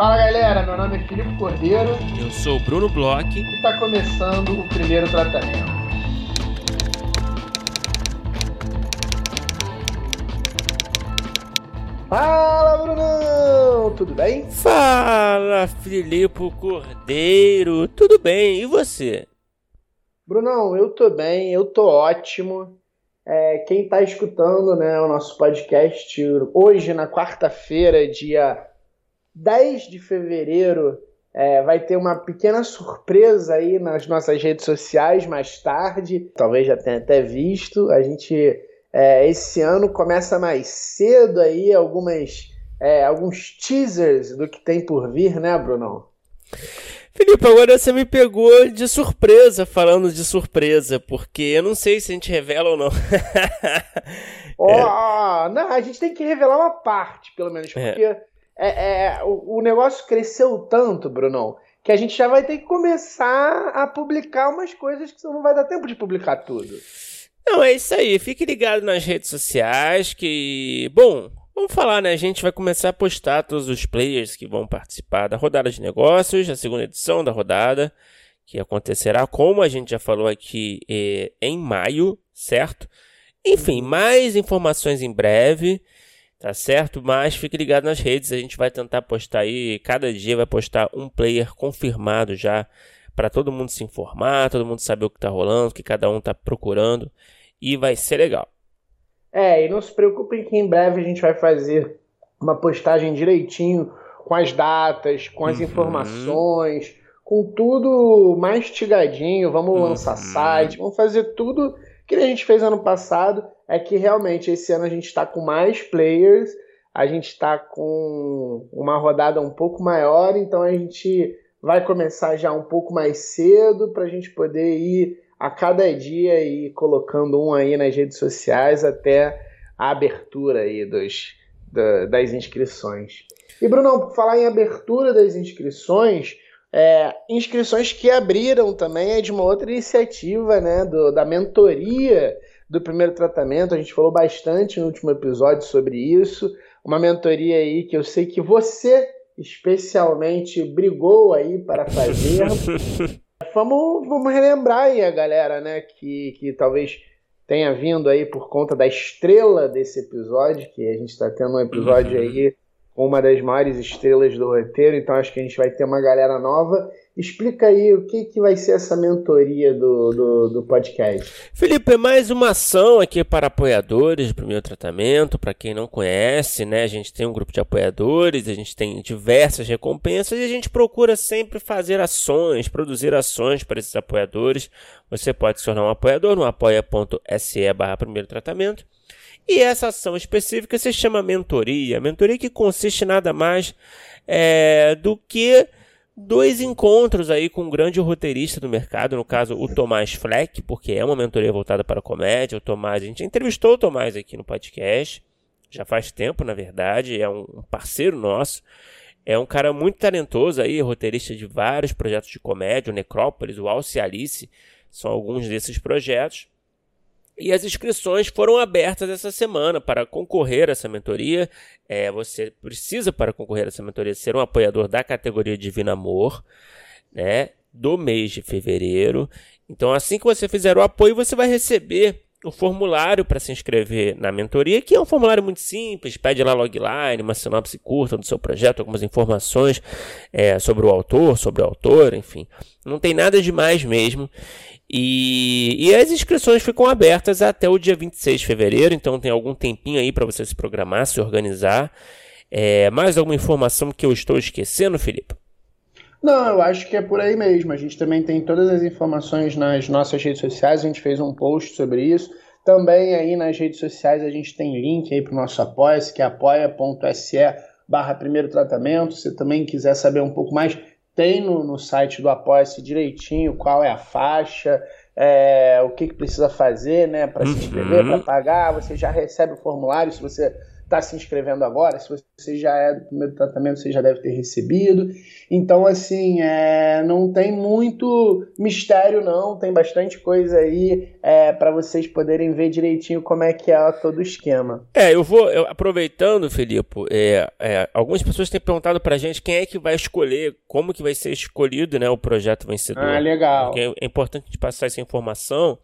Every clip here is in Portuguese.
Fala galera, meu nome é Filipe Cordeiro. Eu sou o Bruno Bloch. E está começando o primeiro tratamento. Fala Brunão, tudo bem? Fala Filipe Cordeiro, tudo bem? E você? Brunão, eu tô bem, eu tô ótimo. É, quem está escutando né, o nosso podcast hoje, na quarta-feira, dia 10 de fevereiro, é, vai ter uma pequena surpresa aí nas nossas redes sociais mais tarde. Talvez já tenha até visto. A gente, é, esse ano, começa mais cedo aí, algumas, é, alguns teasers do que tem por vir, né, Brunão? Felipe, agora você me pegou de surpresa falando de surpresa, porque eu não sei se a gente revela ou não. oh, é. Não, a gente tem que revelar uma parte, pelo menos, é. porque é. é o, o, negócio cresceu tanto, Brunão, que a gente já vai ter que começar a publicar umas coisas que não vai dar tempo de publicar tudo. Não, é isso aí. Fique ligado nas redes sociais que, bom, Vamos falar, né? A gente vai começar a postar todos os players que vão participar da rodada de negócios, a segunda edição da rodada, que acontecerá, como a gente já falou aqui, eh, em maio, certo? Enfim, mais informações em breve, tá certo? Mas fique ligado nas redes, a gente vai tentar postar aí, cada dia vai postar um player confirmado já, para todo mundo se informar, todo mundo saber o que tá rolando, o que cada um tá procurando, e vai ser legal. É, e não se preocupem que em breve a gente vai fazer uma postagem direitinho com as datas, com as uhum. informações, com tudo mastigadinho. Vamos uhum. lançar site, vamos fazer tudo que a gente fez ano passado. É que realmente esse ano a gente está com mais players, a gente está com uma rodada um pouco maior, então a gente vai começar já um pouco mais cedo para a gente poder ir a cada dia e colocando um aí nas redes sociais até a abertura aí dos, da, das inscrições. E Bruno, por falar em abertura das inscrições, é, inscrições que abriram também é de uma outra iniciativa, né, do, da mentoria do primeiro tratamento. A gente falou bastante no último episódio sobre isso. Uma mentoria aí que eu sei que você especialmente brigou aí para fazer. Vamos, vamos relembrar aí a galera, né, que, que talvez tenha vindo aí por conta da estrela desse episódio, que a gente está tendo um episódio aí uma das maiores estrelas do roteiro, então acho que a gente vai ter uma galera nova Explica aí o que, que vai ser essa mentoria do, do, do podcast. Felipe, é mais uma ação aqui para apoiadores do meu tratamento. Para quem não conhece, né, a gente tem um grupo de apoiadores, a gente tem diversas recompensas e a gente procura sempre fazer ações, produzir ações para esses apoiadores. Você pode se tornar um apoiador no apoia.se barra primeiro tratamento. E essa ação específica se chama mentoria. Mentoria que consiste nada mais é, do que dois encontros aí com um grande roteirista do mercado, no caso o Tomás Fleck, porque é uma mentoria voltada para a comédia. O Tomás, a gente entrevistou o Tomás aqui no podcast, já faz tempo, na verdade, é um parceiro nosso. É um cara muito talentoso aí, roteirista de vários projetos de comédia, o Necrópolis, o Alce Alice, são alguns desses projetos. E as inscrições foram abertas essa semana para concorrer a essa mentoria. É, você precisa, para concorrer a essa mentoria, ser um apoiador da categoria Divino Amor, né? Do mês de fevereiro. Então, assim que você fizer o apoio, você vai receber o formulário para se inscrever na mentoria, que é um formulário muito simples, pede lá logline, uma sinopse curta do seu projeto, algumas informações é, sobre o autor, sobre o autor, enfim. Não tem nada demais mesmo. E, e as inscrições ficam abertas até o dia 26 de fevereiro, então tem algum tempinho aí para você se programar, se organizar. É, mais alguma informação que eu estou esquecendo, Felipe? Não, eu acho que é por aí mesmo. A gente também tem todas as informações nas nossas redes sociais, a gente fez um post sobre isso. Também aí nas redes sociais a gente tem link aí para o nosso apoia-se, que é apoia.se barra primeiro tratamento. Se também quiser saber um pouco mais, tem no, no site do Apoia-se direitinho qual é a faixa, é, o que, que, precisa fazer né, para se inscrever, uhum. para pagar. Você já recebe o formulário se você está se inscrevendo agora. Se você já é do primeiro tratamento, você já deve ter recebido. Então, assim, é, não tem muito mistério, não. Tem bastante coisa aí é, para vocês poderem ver direitinho como é que é todo o esquema. É, eu vou eu, aproveitando, Felipe. É, é, algumas pessoas têm perguntado para gente quem é que vai escolher, como que vai ser escolhido, né, o projeto vencedor. Ah, legal. Porque é importante a gente passar essa informação.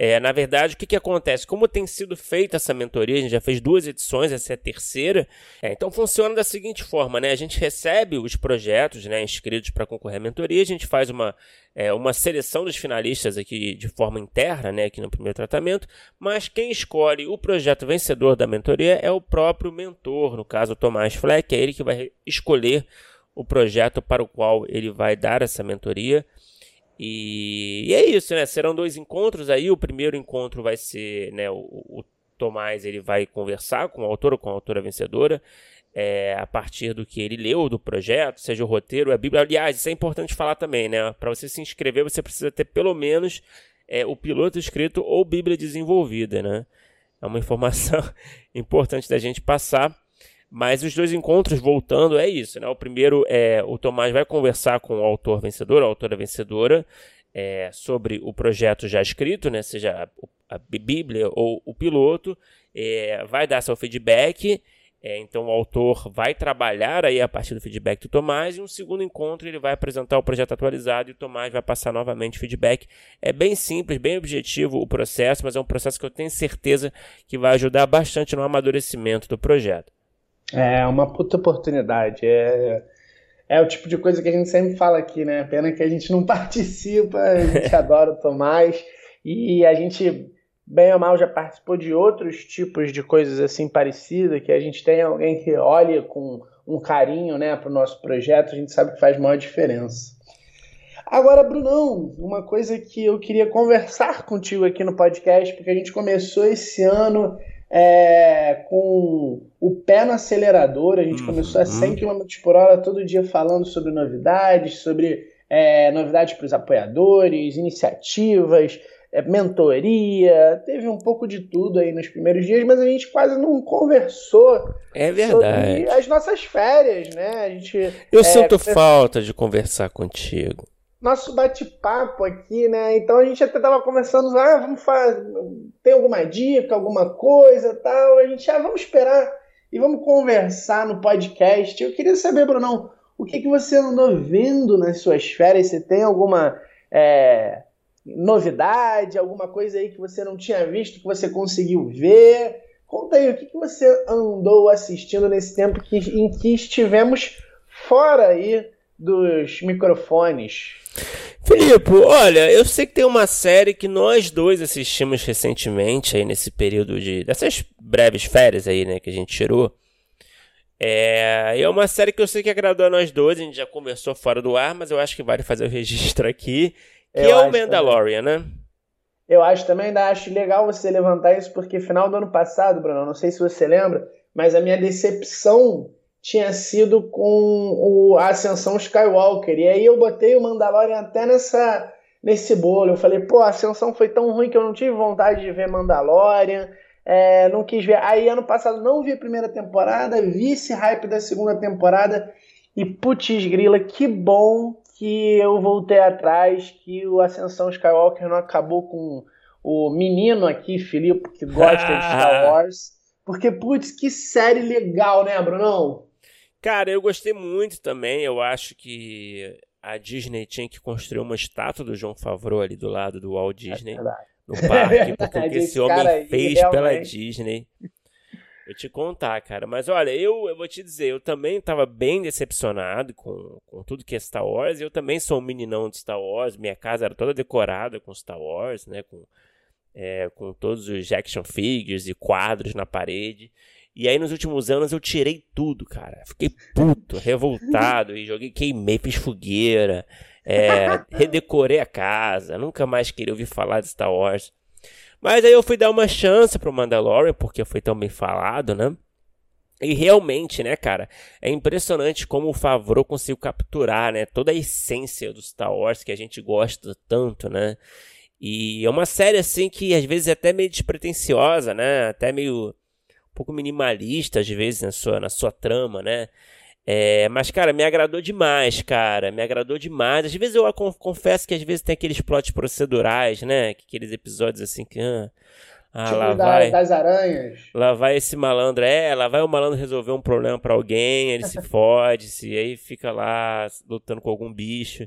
É, na verdade, o que, que acontece? Como tem sido feita essa mentoria, a gente já fez duas edições, essa é a terceira. É, então funciona da seguinte forma, né? A gente recebe os projetos né, inscritos para concorrer à mentoria, a gente faz uma, é, uma seleção dos finalistas aqui de forma interna, né, aqui no primeiro tratamento, mas quem escolhe o projeto vencedor da mentoria é o próprio mentor, no caso o Tomás Fleck, é ele que vai escolher o projeto para o qual ele vai dar essa mentoria. E, e, é isso, né? Serão dois encontros aí. O primeiro encontro vai ser, né? O, o Tomás ele vai conversar com o autor ou com a autora vencedora é, a partir do que ele leu do projeto, seja o roteiro, a Bíblia. Aliás, isso é importante falar também, né? Para você se inscrever, você precisa ter pelo menos é, o piloto escrito ou Bíblia desenvolvida, né? É uma informação importante da gente passar. Mas os dois encontros, voltando, é isso, né? O primeiro é o Tomás vai conversar com o autor vencedor, a autora vencedora, é, sobre o projeto já escrito, né? Seja a, Bíblia ou o piloto, é, vai dar seu feedback. É, então o autor vai trabalhar aí a partir do feedback do Tomás e um segundo encontro ele vai apresentar o projeto atualizado e o Tomás vai passar novamente feedback. É bem simples, bem objetivo o processo, mas é um processo que eu tenho certeza que vai ajudar bastante no amadurecimento do projeto. É uma puta oportunidade. É, é o tipo de coisa que a gente sempre fala aqui, né? Pena que a gente não participa, a gente adora o Tomás. E a gente, bem ou mal, já participou de outros tipos de coisas assim parecidas, que a gente tem alguém que olha com um carinho né, para o nosso projeto, a gente sabe que faz maior diferença. Agora, Brunão, uma coisa que eu queria conversar contigo aqui no podcast, porque a gente começou esse ano é, com o pé no acelerador. A gente uhum. começou a 100 km por hora todo dia falando sobre novidades, sobre é, novidades para os apoiadores, iniciativas, é, mentoria. Teve um pouco de tudo aí nos primeiros dias, mas a gente quase não conversou. É verdade. Sobre as nossas férias, né? A gente, Eu é, sinto falta de conversar contigo nosso bate-papo aqui, né? Então a gente até tava conversando, ah, vamos fazer, tem alguma dica, alguma coisa, tal. A gente, ah, vamos esperar e vamos conversar no podcast. Eu queria saber, Brunão, o que, que você andou vendo nas suas férias? Você tem alguma é, novidade, alguma coisa aí que você não tinha visto, que você conseguiu ver? Conta aí, o que, que você andou assistindo nesse tempo que, em que estivemos fora aí dos microfones? Filipe, olha, eu sei que tem uma série que nós dois assistimos recentemente aí nesse período de dessas breves férias aí, né, que a gente tirou. É, é uma série que eu sei que agradou a nós dois, a gente já conversou fora do ar, mas eu acho que vale fazer o registro aqui, que eu é o Mandalorian, também. né? Eu acho também, ainda acho legal você levantar isso, porque final do ano passado, Bruno, não sei se você lembra, mas a minha decepção tinha sido com o, a Ascensão Skywalker. E aí eu botei o Mandalorian até nessa, nesse bolo. Eu falei, pô, a Ascensão foi tão ruim que eu não tive vontade de ver Mandalorian. É, não quis ver. Aí ano passado não vi a primeira temporada, vi esse hype da segunda temporada. E putz grila, que bom que eu voltei atrás, que o Ascensão Skywalker não acabou com o menino aqui, Filipe, que gosta de Star Wars. Porque, putz, que série legal, né, Brunão? Cara, eu gostei muito também. Eu acho que a Disney tinha que construir uma estátua do João Favreau ali do lado do Walt é Disney é no parque, porque o que esse homem aí, fez realmente. pela Disney. Eu te contar, cara. Mas olha, eu, eu vou te dizer, eu também estava bem decepcionado com, com tudo que é Star Wars. Eu também sou um meninão de Star Wars. Minha casa era toda decorada com Star Wars, né? Com, é, com todos os action figures e quadros na parede. E aí nos últimos anos eu tirei tudo, cara. Fiquei puto, revoltado e joguei, queimei, fiz fogueira, é, redecorei a casa, nunca mais queria ouvir falar de Star Wars. Mas aí eu fui dar uma chance pro Mandalorian, porque foi tão bem falado, né? E realmente, né, cara, é impressionante como o Favreau conseguiu capturar, né, toda a essência do Star Wars que a gente gosta tanto, né? E é uma série assim que às vezes é até meio despretensiosa, né? Até meio pouco minimalista às vezes na sua, na sua trama, né? É, mas, cara, me agradou demais, cara. Me agradou demais. Às vezes eu confesso que às vezes tem aqueles plots procedurais, né? Aqueles episódios assim que. Ah, ah tipo lá da, vai. Das aranhas. Lá vai esse malandro. É, lá vai o malandro resolver um problema para alguém, ele se fode, se aí fica lá lutando com algum bicho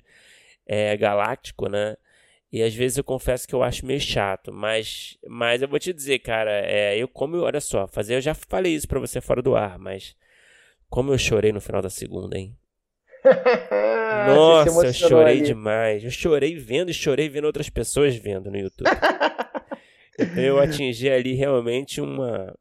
é, galáctico, né? E às vezes eu confesso que eu acho meio chato, mas, mas eu vou te dizer, cara, é, eu como, olha só, fazer, eu já falei isso para você fora do ar, mas como eu chorei no final da segunda, hein? Nossa, eu chorei ali. demais. Eu chorei vendo e chorei vendo outras pessoas vendo no YouTube. então eu atingi ali realmente uma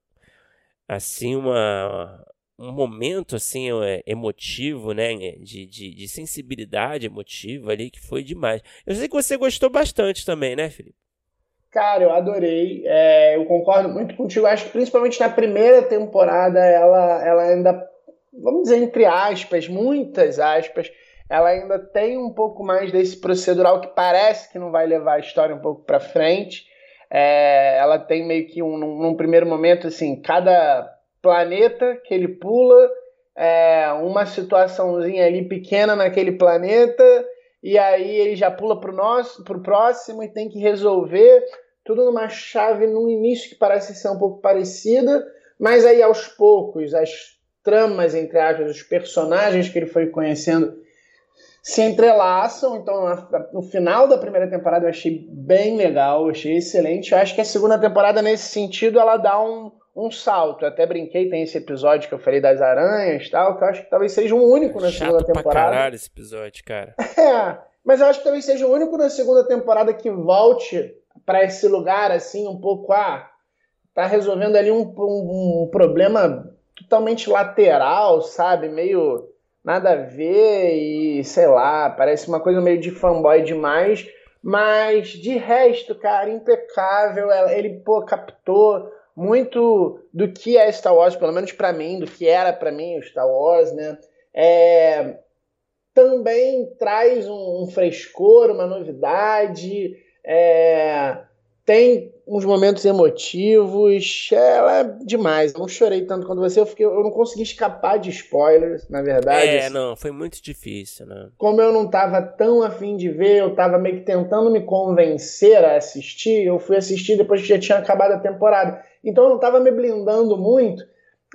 assim uma um momento assim é, emotivo, né, de, de, de, sensibilidade emotiva ali que foi demais. Eu sei que você gostou bastante também, né, Felipe? Cara, eu adorei. É, eu concordo muito contigo. Acho que principalmente na primeira temporada ela, ela ainda, vamos dizer entre aspas, muitas aspas, ela ainda tem um pouco mais desse procedural que parece que não vai levar a história um pouco para frente. É, ela tem meio que um, num, num primeiro momento assim, cada planeta que ele pula, é, uma situaçãozinha ali pequena naquele planeta, e aí ele já pula para o próximo e tem que resolver tudo numa chave no início que parece ser um pouco parecida, mas aí aos poucos as tramas, entre aspas, os personagens que ele foi conhecendo se entrelaçam. Então, no final da primeira temporada eu achei bem legal, achei excelente. Eu acho que a segunda temporada, nesse sentido, ela dá um, um salto. Eu até brinquei, tem esse episódio que eu falei das aranhas tal, que eu acho que talvez seja o único na Chato segunda temporada. Pra caralho esse episódio, cara. É, mas eu acho que talvez seja o único na segunda temporada que volte para esse lugar, assim, um pouco, ah, tá resolvendo ali um, um, um problema totalmente lateral, sabe? Meio nada a ver e sei lá, parece uma coisa meio de fanboy demais. Mas de resto, cara, impecável. Ele, pô, captou muito do que é Star Wars, pelo menos para mim, do que era para mim o Star Wars, né? É, também traz um, um, frescor, uma novidade, é, tem uns momentos emotivos, ela é demais. Eu não chorei tanto quanto você, eu, fiquei, eu não consegui escapar de spoilers, na verdade. É, assim. não, foi muito difícil, né? Como eu não tava tão afim de ver, eu tava meio que tentando me convencer a assistir, eu fui assistir depois que já tinha acabado a temporada. Então eu não tava me blindando muito,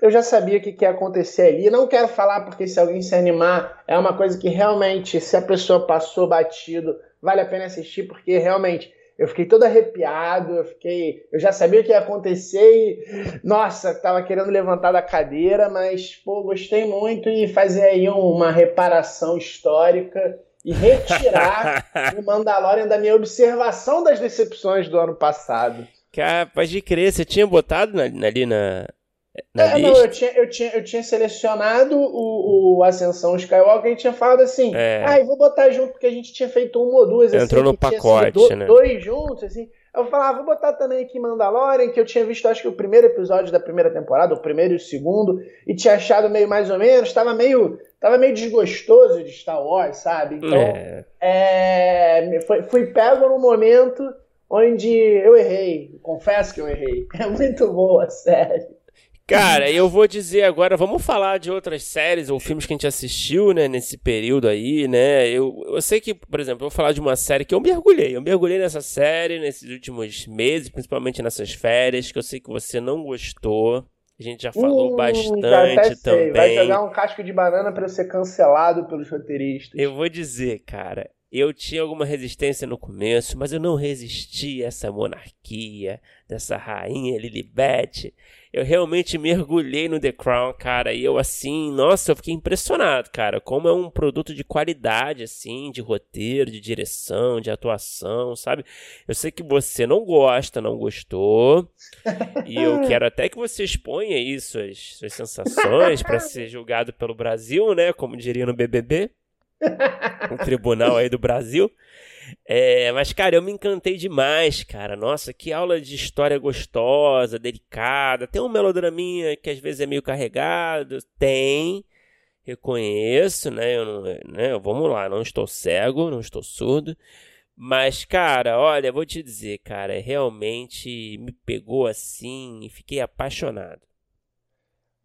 eu já sabia o que, que ia acontecer ali. Não quero falar porque se alguém se animar, é uma coisa que realmente, se a pessoa passou batido, vale a pena assistir, porque realmente eu fiquei todo arrepiado, eu fiquei. Eu já sabia o que ia acontecer e. Nossa, tava querendo levantar da cadeira, mas, pô, gostei muito e fazer aí uma reparação histórica e retirar o Mandalorian da minha observação das decepções do ano passado. Cara, pode crer, você tinha botado ali na, na é, não, eu tinha, eu, tinha, eu tinha selecionado o, o Ascensão Skywalker e tinha falado assim, é. ah, eu vou botar junto porque a gente tinha feito uma ou duas. Entrou assim, no pacote, do, né? Dois juntos, assim. Eu falava, ah, vou botar também aqui Mandalorian, que eu tinha visto, acho que o primeiro episódio da primeira temporada, o primeiro e o segundo, e tinha achado meio mais ou menos, tava meio, tava meio desgostoso de Star Wars, sabe? Então, é. É, foi, fui pego no momento onde eu errei, confesso que eu errei. É muito boa a série. Cara, eu vou dizer agora, vamos falar de outras séries ou filmes que a gente assistiu, né, nesse período aí, né? Eu, eu sei que, por exemplo, eu vou falar de uma série que eu mergulhei. Eu mergulhei nessa série nesses últimos meses, principalmente nessas férias, que eu sei que você não gostou. A gente já falou hum, bastante também. Vai jogar um casco de banana para ser cancelado pelos roteiristas. Eu vou dizer, cara, eu tinha alguma resistência no começo, mas eu não resisti a essa monarquia, dessa rainha Lilibet eu realmente mergulhei no The Crown, cara, e eu assim, nossa, eu fiquei impressionado, cara, como é um produto de qualidade, assim, de roteiro, de direção, de atuação, sabe? Eu sei que você não gosta, não gostou, e eu quero até que você exponha aí suas, suas sensações para ser julgado pelo Brasil, né, como diria no BBB, um tribunal aí do Brasil. É, mas, cara, eu me encantei demais, cara. Nossa, que aula de história gostosa, delicada. Tem um melodraminha que às vezes é meio carregado. Tem. Reconheço, né? Eu não, né? Vamos lá, não estou cego, não estou surdo. Mas, cara, olha, vou te dizer, cara, realmente me pegou assim e fiquei apaixonado.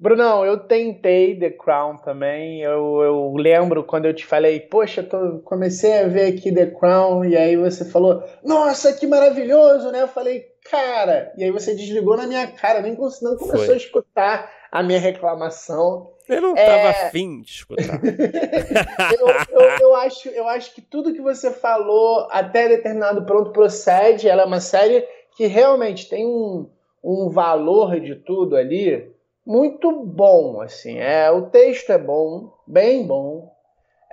Brunão, eu tentei The Crown também. Eu, eu lembro quando eu te falei, poxa, tô, comecei a ver aqui The Crown, e aí você falou, nossa, que maravilhoso, né? Eu falei, cara, e aí você desligou na minha cara, nem não começou Foi. a escutar a minha reclamação. Eu não estava é... afim de escutar. eu, eu, eu, acho, eu acho que tudo que você falou até determinado ponto procede. Ela é uma série que realmente tem um, um valor de tudo ali muito bom, assim. É, o texto é bom, bem bom.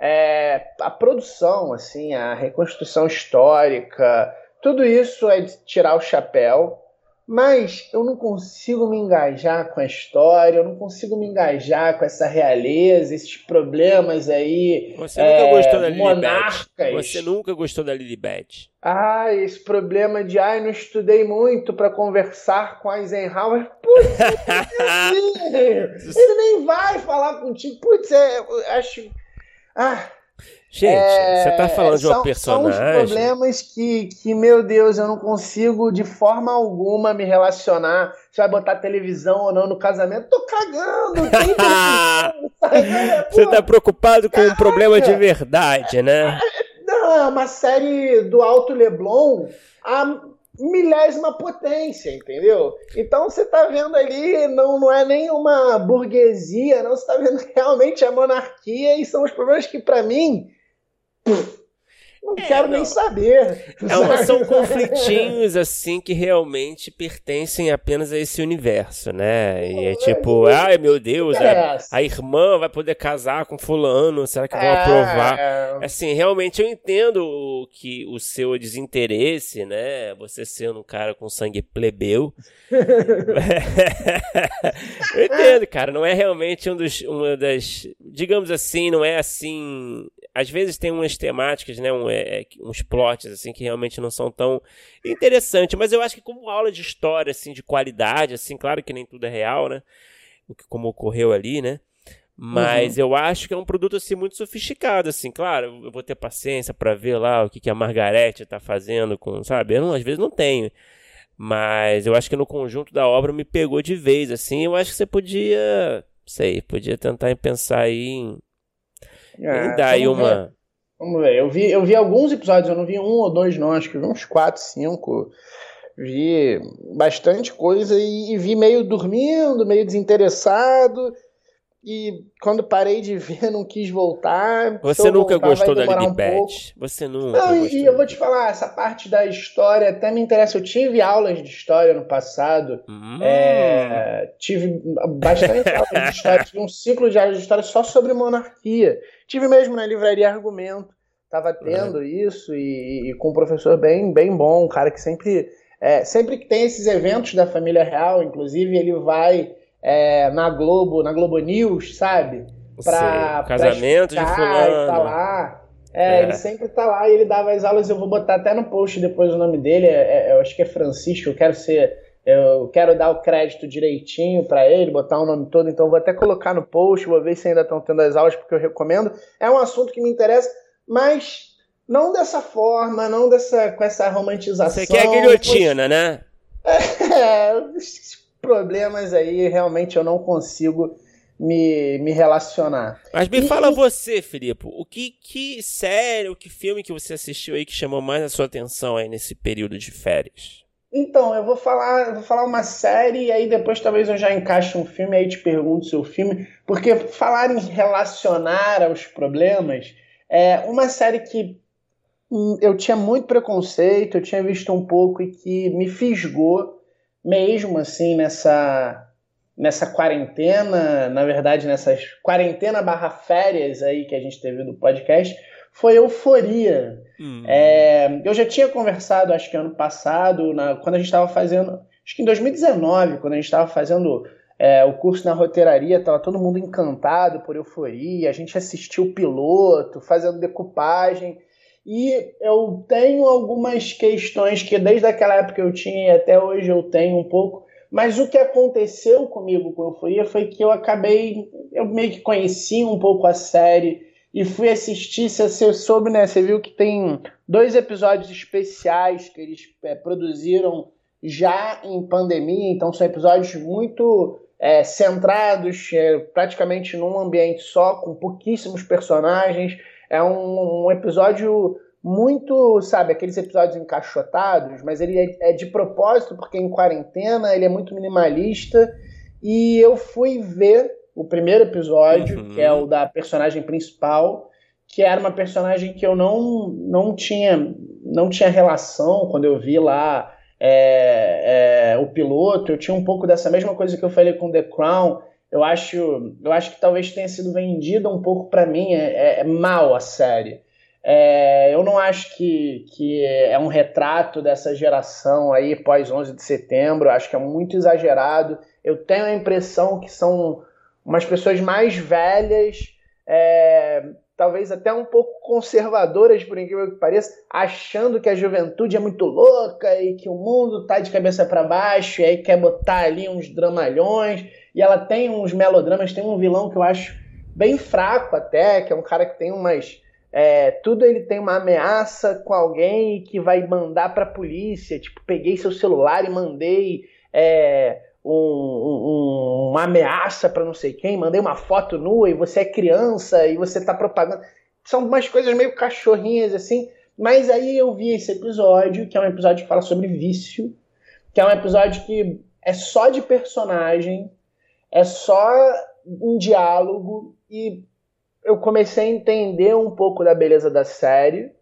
É, a produção, assim, a reconstrução histórica, tudo isso é de tirar o chapéu. Mas eu não consigo me engajar com a história, eu não consigo me engajar com essa realeza, esses problemas aí. Você nunca é, gostou da Lilibet. Você nunca gostou da Lilibet. Ah, esse problema de ai, não estudei muito para conversar com Eisenhower. Putz, ele nem vai falar contigo. Putz, é, eu acho. Ah, Gente, é, você tá falando de uma personagem. São os problemas que, que, meu Deus, eu não consigo de forma alguma me relacionar. Você vai botar televisão ou não no casamento? Tô cagando! você tá preocupado com um problema de verdade, né? Não, é uma série do Alto Leblon a milésima potência, entendeu? Então você tá vendo ali, não, não é nem uma burguesia, não, você tá vendo realmente a monarquia e são os problemas que, para mim, Boom. Não é, quero não. nem saber. É são conflitinhos assim que realmente pertencem apenas a esse universo, né? E é tipo, ai meu Deus, a, a, irmã vai poder casar com fulano, será que vão é, aprovar? É. Assim, realmente eu entendo que o seu desinteresse, né? Você sendo um cara com sangue plebeu. eu entendo, cara, não é realmente um dos, uma das, digamos assim, não é assim às vezes tem umas temáticas, né, um, é, é, uns plots assim que realmente não são tão interessantes, mas eu acho que como aula de história assim de qualidade, assim, claro que nem tudo é real, né? Como ocorreu ali, né? Mas uhum. eu acho que é um produto assim muito sofisticado, assim, claro, eu vou ter paciência para ver lá o que, que a Margarete tá fazendo com, sabe? Eu não, às vezes não tenho. Mas eu acho que no conjunto da obra me pegou de vez, assim. Eu acho que você podia, sei, podia tentar pensar aí em é, dá aí uma. Vamos ver. Eu vi, eu vi alguns episódios, eu não vi um ou dois, não, acho que vi uns quatro, cinco. Vi bastante coisa e, e vi meio dormindo, meio desinteressado. E quando parei de ver, não quis voltar. Você nunca voltar, gostou da Lilibet? Um Você nunca. Não, e, e eu vou te falar, essa parte da história até me interessa. Eu tive aulas de história no passado. Hum. É, tive bastante aulas de história. Tive um ciclo de aulas de história só sobre monarquia. Tive mesmo na livraria Argumento. Tava tendo uhum. isso e, e, com um professor bem, bem bom, um cara que sempre. É, sempre que tem esses eventos da família real, inclusive, ele vai é, na Globo, na Globo News, sabe? Pra, Sim, casamento pra de fulano. Tá lá. É, é, ele sempre tá lá e ele dava as aulas, eu vou botar até no post depois o nome dele, é, é eu acho que é Francisco, eu quero ser, eu quero dar o crédito direitinho para ele, botar o nome todo, então vou até colocar no post, vou ver se ainda estão tendo as aulas, porque eu recomendo. É um assunto que me interessa, mas não dessa forma, não dessa com essa romantização. Você quer a guilhotina, né? É, problemas aí realmente eu não consigo me, me relacionar. Mas me e, fala você, Filipe, o que, que série, o que filme que você assistiu aí que chamou mais a sua atenção aí nesse período de férias? Então, eu vou falar, vou falar uma série e aí depois talvez eu já encaixe um filme e aí te pergunto seu filme, porque falar em relacionar aos problemas é uma série que hum, eu tinha muito preconceito, eu tinha visto um pouco e que me fisgou mesmo assim nessa nessa quarentena, na verdade nessas quarentena barra férias aí que a gente teve do podcast, foi euforia. Hum. É, eu já tinha conversado, acho que ano passado, na, quando a gente estava fazendo, acho que em 2019, quando a gente estava fazendo é, o curso na roteiraria, estava todo mundo encantado por euforia, a gente assistiu o piloto, fazendo decupagem. E eu tenho algumas questões que desde aquela época eu tinha e até hoje eu tenho um pouco. Mas o que aconteceu comigo com Euforia foi que eu acabei. Eu meio que conheci um pouco a série e fui assistir. Você soube, né? Você viu que tem dois episódios especiais que eles é, produziram já em pandemia, então são episódios muito é, centrados é, praticamente num ambiente só, com pouquíssimos personagens. É um, um, episódio muito, sabe, aqueles episódios encaixotados, mas ele é, é de propósito, porque em quarentena ele é muito minimalista. E eu fui ver o primeiro episódio, uhum. que é o da personagem principal, que era uma personagem que eu não, não tinha não tinha relação quando eu vi lá é, é, o piloto. Eu tinha um pouco dessa mesma coisa que eu falei com The Crown. Eu acho, eu acho que talvez tenha sido vendida um pouco para mim. É, é, é, mal a série. É, eu não acho que, que é um retrato dessa geração aí pós 11 de setembro. Acho que é muito exagerado. Eu tenho a impressão que são umas pessoas mais velhas, é, talvez até um pouco conservadoras, por incrível que pareça, achando que a juventude é muito louca e que o mundo tá de cabeça para baixo, e aí quer botar ali uns dramalhões, e ela tem uns melodramas, tem um vilão que eu acho bem fraco até, que é um cara que tem umas. É, tudo ele tem uma ameaça com alguém que vai mandar pra polícia. Tipo, peguei seu celular e mandei. É, um, um, uma ameaça para não sei quem, mandei uma foto nua e você é criança e você tá propagando. São umas coisas meio cachorrinhas assim. Mas aí eu vi esse episódio, que é um episódio que fala sobre vício, que é um episódio que é só de personagem, é só um diálogo e eu comecei a entender um pouco da beleza da série.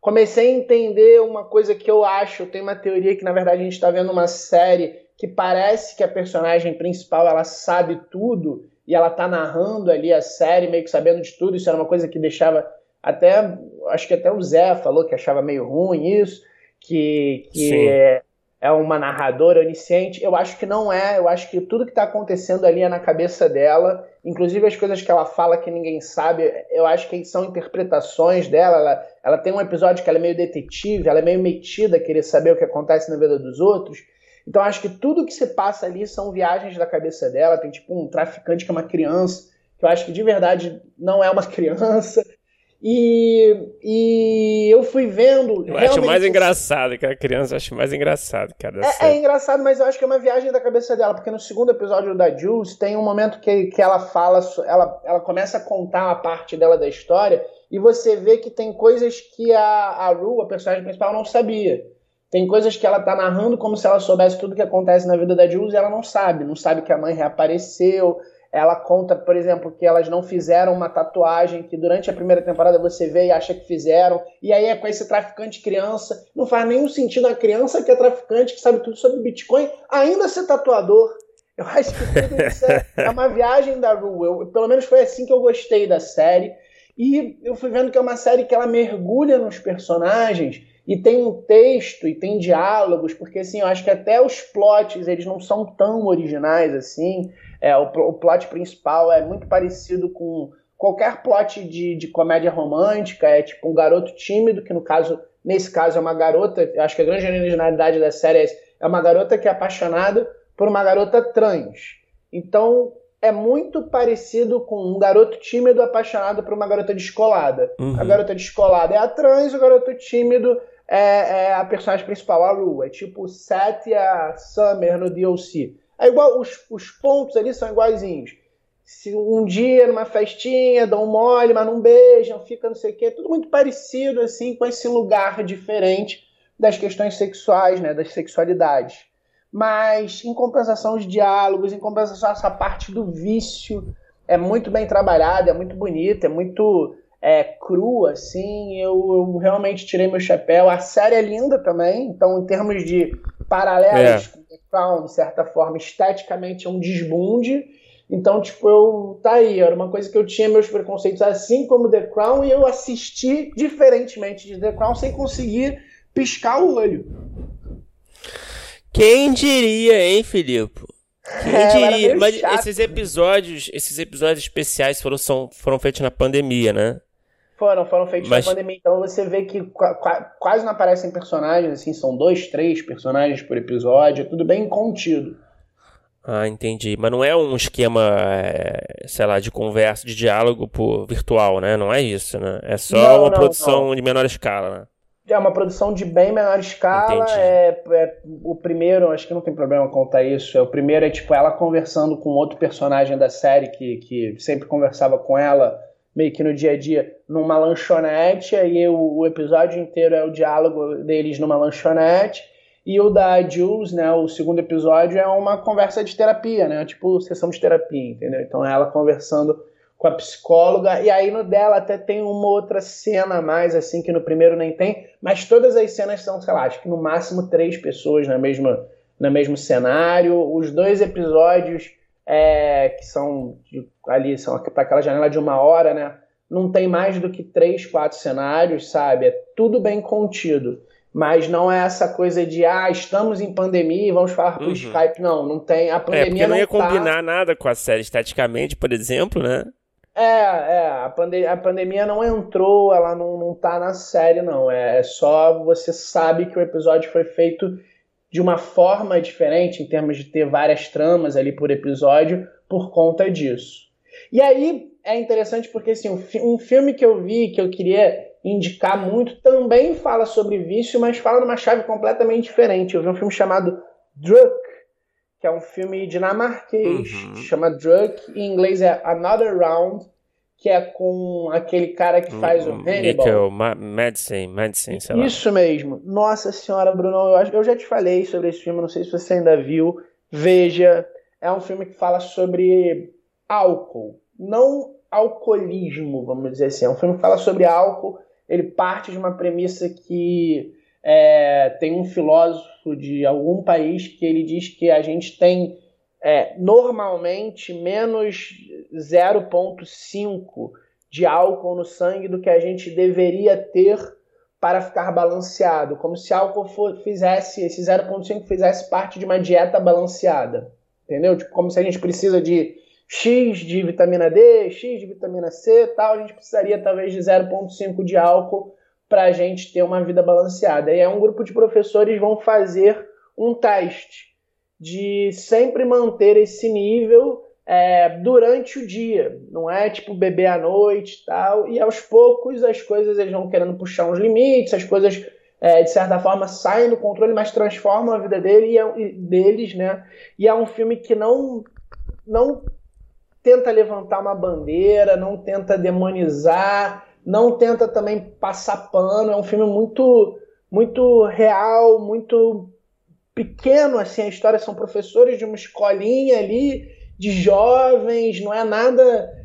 Comecei a entender uma coisa que eu acho, eu tenho uma teoria que na verdade a gente está vendo uma série que parece que a personagem principal ela sabe tudo e ela tá narrando ali a série meio que sabendo de tudo. Isso era uma coisa que deixava até acho que até o Zé falou que achava meio ruim isso, que, que é, é, uma narradora onisciente. Eu acho que não é. Eu acho que tudo que está acontecendo ali é na cabeça dela. Inclusive as coisas que ela fala que ninguém sabe, eu acho que são interpretações dela. Ela, ela tem um episódio que ela é meio detetive, ela é meio metida a querer saber o que acontece na vida dos outros. Então acho que tudo que se passa ali são viagens da cabeça dela. Tem tipo um traficante que é uma criança, que eu acho que de verdade não é uma criança. E, e eu fui vendo. Eu acho mais engraçado, que a criança acho mais engraçado, cara. É, é, engraçado, mas eu acho que é uma viagem da cabeça dela, porque no segundo episódio da Jules tem um momento que, que ela fala, ela, ela começa a contar uma parte dela da história, e você vê que tem coisas que a, a Ru, a personagem principal, não sabia. Tem coisas que ela tá narrando como se ela soubesse tudo que acontece na vida da Jules e ela não sabe. Não sabe que a mãe reapareceu. Ela conta, por exemplo, que elas não fizeram uma tatuagem que durante a primeira temporada você vê e acha que fizeram. E aí é com esse traficante criança. Não faz nenhum sentido a criança que é traficante, que sabe tudo sobre Bitcoin, ainda ser tatuador. Eu acho que tudo isso é, é uma viagem da Rue. pelo menos foi assim que eu gostei da série. E eu fui vendo que é uma série que ela mergulha nos personagens e tem um texto e tem diálogos, porque assim, eu acho que até os plots eles não são tão originais assim. É, o, o plot principal é muito parecido com qualquer plot de, de comédia romântica, é tipo um garoto tímido, que no caso, nesse caso é uma garota, eu acho que a grande originalidade da série é, é uma garota que é apaixonada por uma garota trans. Então, é muito parecido com um garoto tímido apaixonado por uma garota descolada. Uhum. A garota descolada é a trans, o garoto tímido é, é a personagem principal, a Rue. É tipo Seth e a Summer no DLC. É igual, os, os pontos ali são iguaizinhos. Se um dia numa festinha dão mole, mas não beijam, fica não sei o quê, tudo muito parecido assim com esse lugar diferente das questões sexuais, né, das sexualidades. Mas em compensação os diálogos, em compensação essa parte do vício é muito bem trabalhada, é muito bonita, é muito é, crua, assim, eu, eu, realmente tirei meu chapéu. A série é linda também, então, em termos de paralelos é. com The Crown, de certa forma, esteticamente é um desbunde. Então, tipo, eu. Tá aí, era uma coisa que eu tinha meus preconceitos assim como The Crown, e eu assisti diferentemente de The Crown sem conseguir piscar o olho. Quem diria, hein, Filipe? Quem é, diria? Mas chato. esses episódios, esses episódios especiais foram, são, foram feitos na pandemia, né? Foram, foram feitos Mas... na pandemia. Então você vê que quase não aparecem personagens, assim, são dois, três personagens por episódio, tudo bem contido. Ah, entendi. Mas não é um esquema, é, sei lá, de conversa, de diálogo por virtual, né? Não é isso, né? É só não, uma não, produção não. de menor escala, né? é uma produção de bem menor escala. É, é, o primeiro, acho que não tem problema contar isso. É, o primeiro é tipo ela conversando com outro personagem da série que, que sempre conversava com ela, meio que no dia a dia, numa lanchonete. Aí o, o episódio inteiro é o diálogo deles numa lanchonete. E o da Jules, né, o segundo episódio, é uma conversa de terapia, né? Tipo sessão de terapia, entendeu? Então é ela conversando com a psicóloga, e aí no dela até tem uma outra cena a mais, assim, que no primeiro nem tem, mas todas as cenas são, sei lá, acho que no máximo três pessoas na mesma, no mesmo cenário. Os dois episódios é, que são de, ali, são para aquela janela de uma hora, né? Não tem mais do que três, quatro cenários, sabe? É tudo bem contido. Mas não é essa coisa de, ah, estamos em pandemia e vamos falar por uhum. Skype. Não, não tem. A pandemia é, porque não ia tá... combinar nada com a série esteticamente, por exemplo, né? É, é, a, pande a pandemia não entrou, ela não, não tá na série, não. É, é só você sabe que o episódio foi feito de uma forma diferente, em termos de ter várias tramas ali por episódio, por conta disso. E aí é interessante porque assim, um, fi filme que eu vi, que eu queria indicar muito, também fala sobre vício, mas fala numa chave completamente diferente. Eu vi um filme chamado Druk, que é um filme dinamarquês, uhum. chama Druk, em inglês é Another Round, que é com aquele cara que faz o Hannibal. Nickel, Madsen, sei lá. Isso mesmo. Nossa senhora, Bruno, eu, eu já te falei sobre esse filme, não sei se você ainda viu. Veja, é um filme que fala sobre álcool, não alcoolismo, vamos dizer assim. É um filme que fala sobre álcool, ele parte de uma premissa que é, tem um filósofo de algum país que ele diz que a gente tem é, normalmente menos 0,5 de álcool no sangue do que a gente deveria ter para ficar balanceado, como se álcool for, fizesse, esse 0,5 fizesse parte de uma dieta balanceada, entendeu? Tipo, como se a gente precisa de X de vitamina D, X de vitamina C, tal, a gente precisaria talvez de 0,5 de álcool para a gente ter uma vida balanceada. E é um grupo de professores vão fazer um teste de sempre manter esse nível é, durante o dia, não é tipo beber à noite e tal, e aos poucos as coisas eles vão querendo puxar uns limites, as coisas é, de certa forma saem do controle, mas transformam a vida dele e é, deles, né? E é um filme que não não tenta levantar uma bandeira, não tenta demonizar, não tenta também passar pano. É um filme muito, muito real, muito pequeno. Assim, a história são professores de uma escolinha ali de jovens, não é nada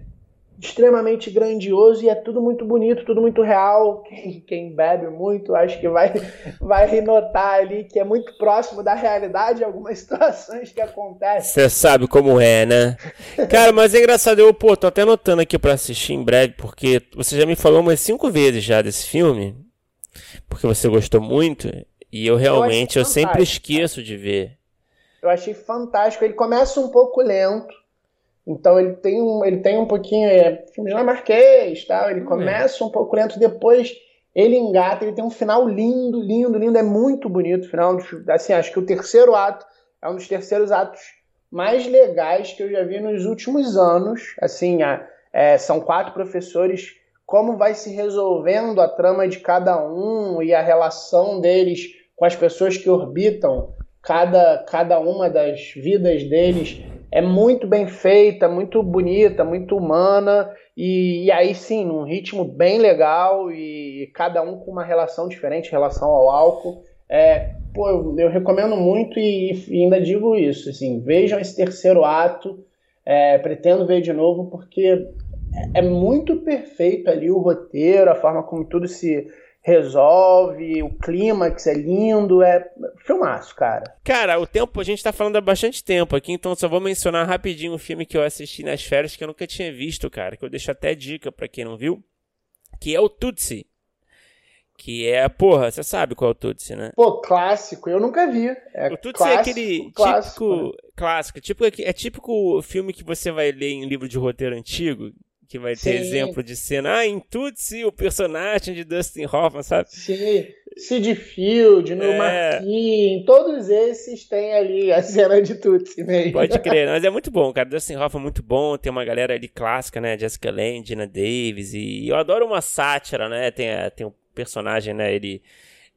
extremamente grandioso e é tudo muito bonito, tudo muito real. Quem, quem, bebe muito, acho que vai, vai notar ali que é muito próximo da realidade algumas situações que acontecem. Você sabe como é, né? Cara, mas é engraçado, eu, pô, tô até anotando aqui para assistir em breve, porque você já me falou umas cinco vezes já desse filme, porque você gostou muito, e eu realmente, eu, eu sempre esqueço de ver. Eu achei fantástico. Ele começa um pouco lento, então ele tem um, ele tem um pouquinho. É, filme dinamarquês, tal. Ele hum. começa um pouco lento, depois ele engata, ele tem um final lindo, lindo, lindo. É muito bonito o final. Assim, acho que o terceiro ato é um dos terceiros atos mais legais que eu já vi nos últimos anos. Assim, é, são quatro professores. Como vai se resolvendo a trama de cada um e a relação deles com as pessoas que orbitam cada, cada uma das vidas deles é muito bem feita, muito bonita, muito humana, e, e, aí sim, num ritmo bem legal e cada um com uma relação diferente em relação ao álcool. É, pô, eu, eu recomendo muito e, e, ainda digo isso, assim, vejam esse terceiro ato, é, pretendo ver de novo porque é, é muito perfeito ali o roteiro, a forma como tudo se resolve, o clímax é lindo, é filmaço, cara. Cara, o tempo, a gente tá falando há bastante tempo aqui, então só vou mencionar rapidinho um filme que eu assisti nas férias que eu nunca tinha visto, cara, que eu deixo até dica para quem não viu, que é o Tutsi. Que é, porra, você sabe qual é o Tutsi, né? Pô, clássico, eu nunca vi. É o Tutsi clássico, é aquele clássico, típico, né? clássico, tipo, é típico filme que você vai ler em livro de roteiro antigo, que vai ter Sim. exemplo de cena. Ah, em Tutsi, o personagem de Dustin Hoffman, sabe? Sim. Sid Field, no é... Marquinhos, todos esses têm ali a cena de Tutsi mesmo. Pode crer, mas é muito bom, cara. Dustin Hoffman é muito bom, tem uma galera ali clássica, né? Jessica Lange, Gina Davis, e eu adoro uma sátira, né? Tem, tem o personagem, né? Ele,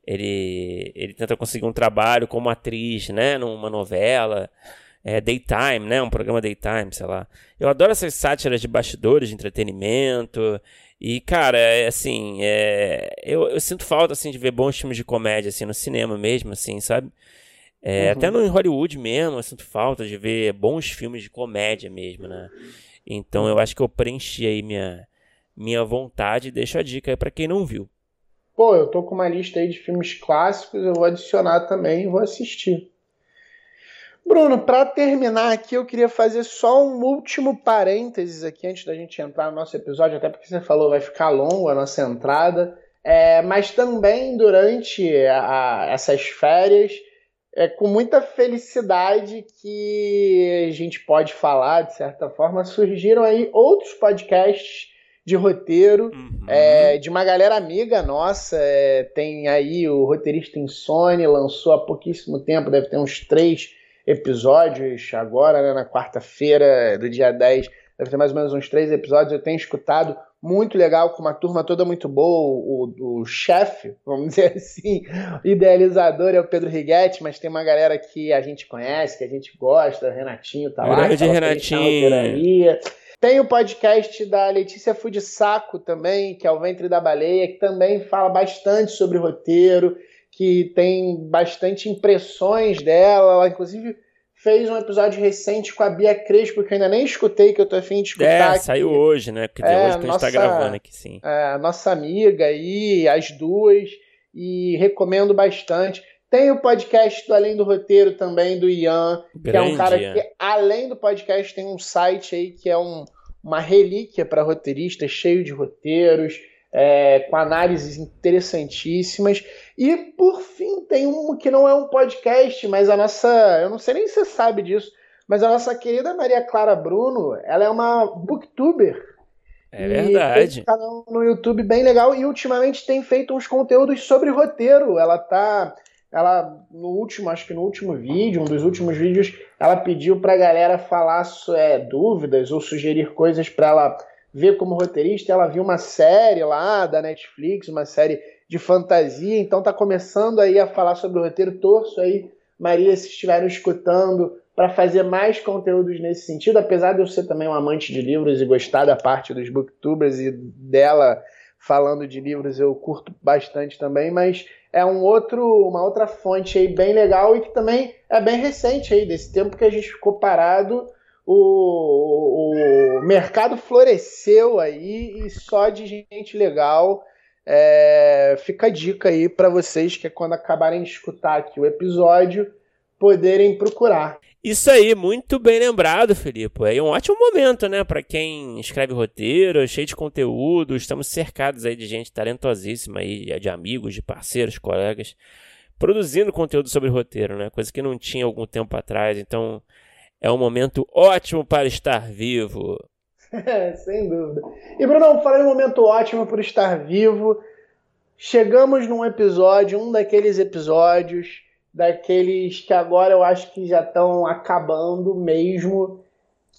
ele, ele tenta conseguir um trabalho como atriz, né? Numa novela. É, daytime, né? Um programa daytime, sei lá. Eu adoro essas sátiras de bastidores, de entretenimento. E, cara, é, assim, é, eu, eu, sinto falta, assim, de ver bons filmes de comédia, assim, no cinema mesmo, assim, sabe? É, uhum. Até no Hollywood mesmo, eu sinto falta de ver bons filmes de comédia mesmo, né? Então eu acho que eu preenchi aí minha, minha vontade e deixo a dica aí pra quem não viu. Pô, eu tô com uma lista aí de filmes clássicos, eu vou adicionar também e vou assistir. Bruno, para terminar aqui, eu queria fazer só um último parênteses aqui antes da gente entrar no nosso episódio, até porque você falou vai ficar longo a nossa entrada, é, mas também durante a, essas férias, é com muita felicidade que a gente pode falar, de certa forma, surgiram aí outros podcasts de roteiro, uhum. é, de uma galera amiga nossa. É, tem aí o roteirista Insone, lançou há pouquíssimo tempo, deve ter uns três episódios agora, né, na quarta-feira do dia 10, deve ter mais ou menos uns três episódios. Eu tenho escutado muito legal, com uma turma toda muito boa. O, o chefe, vamos dizer assim, o idealizador é o Pedro Righetti, mas tem uma galera que a gente conhece, que a gente gosta, Renatinho tá lá. Grande Renatinho. Tem o podcast da Letícia Fudsaco também, que é o Ventre da Baleia, que também fala bastante sobre roteiro que tem bastante impressões dela. Ela, inclusive, fez um episódio recente com a Bia Crespo, que eu ainda nem escutei, que eu tô afim de escutar. É, saiu hoje, né? Porque é, hoje que nossa, a gente tá gravando aqui, sim. É, nossa amiga aí, as duas, e recomendo bastante. Tem o podcast do Além do Roteiro também, do Ian, Grande, que é um cara que, além do podcast, tem um site aí que é um, uma relíquia para roteiristas, cheio de roteiros é, com análises interessantíssimas. E, por fim, tem um que não é um podcast, mas a nossa. Eu não sei nem se você sabe disso, mas a nossa querida Maria Clara Bruno, ela é uma booktuber. É verdade. Tem um canal no YouTube bem legal e ultimamente tem feito uns conteúdos sobre roteiro. Ela tá. Ela, no último, acho que no último vídeo, um dos últimos vídeos, ela pediu pra galera falar é, dúvidas ou sugerir coisas para ela ver como roteirista. Ela viu uma série lá da Netflix, uma série de fantasia, então tá começando aí a falar sobre o roteiro. Torço aí, Maria, se estiverem escutando, para fazer mais conteúdos nesse sentido, apesar de eu ser também um amante de livros e gostar da parte dos booktubers e dela falando de livros eu curto bastante também, mas é um outro, uma outra fonte aí bem legal e que também é bem recente aí, desse tempo que a gente ficou parado o, o mercado floresceu aí e só de gente legal. É, fica a dica aí para vocês que é quando acabarem de escutar aqui o episódio poderem procurar. Isso aí, muito bem lembrado, Felipe. É um ótimo momento, né, para quem escreve roteiro, cheio de conteúdo. Estamos cercados aí de gente talentosíssima aí, de amigos, de parceiros, colegas, produzindo conteúdo sobre roteiro, né? Coisa que não tinha algum tempo atrás. Então, é um momento ótimo para estar vivo. É, sem dúvida. E Bruno, falei um momento ótimo para estar vivo. Chegamos num episódio, um daqueles episódios, daqueles que agora eu acho que já estão acabando mesmo,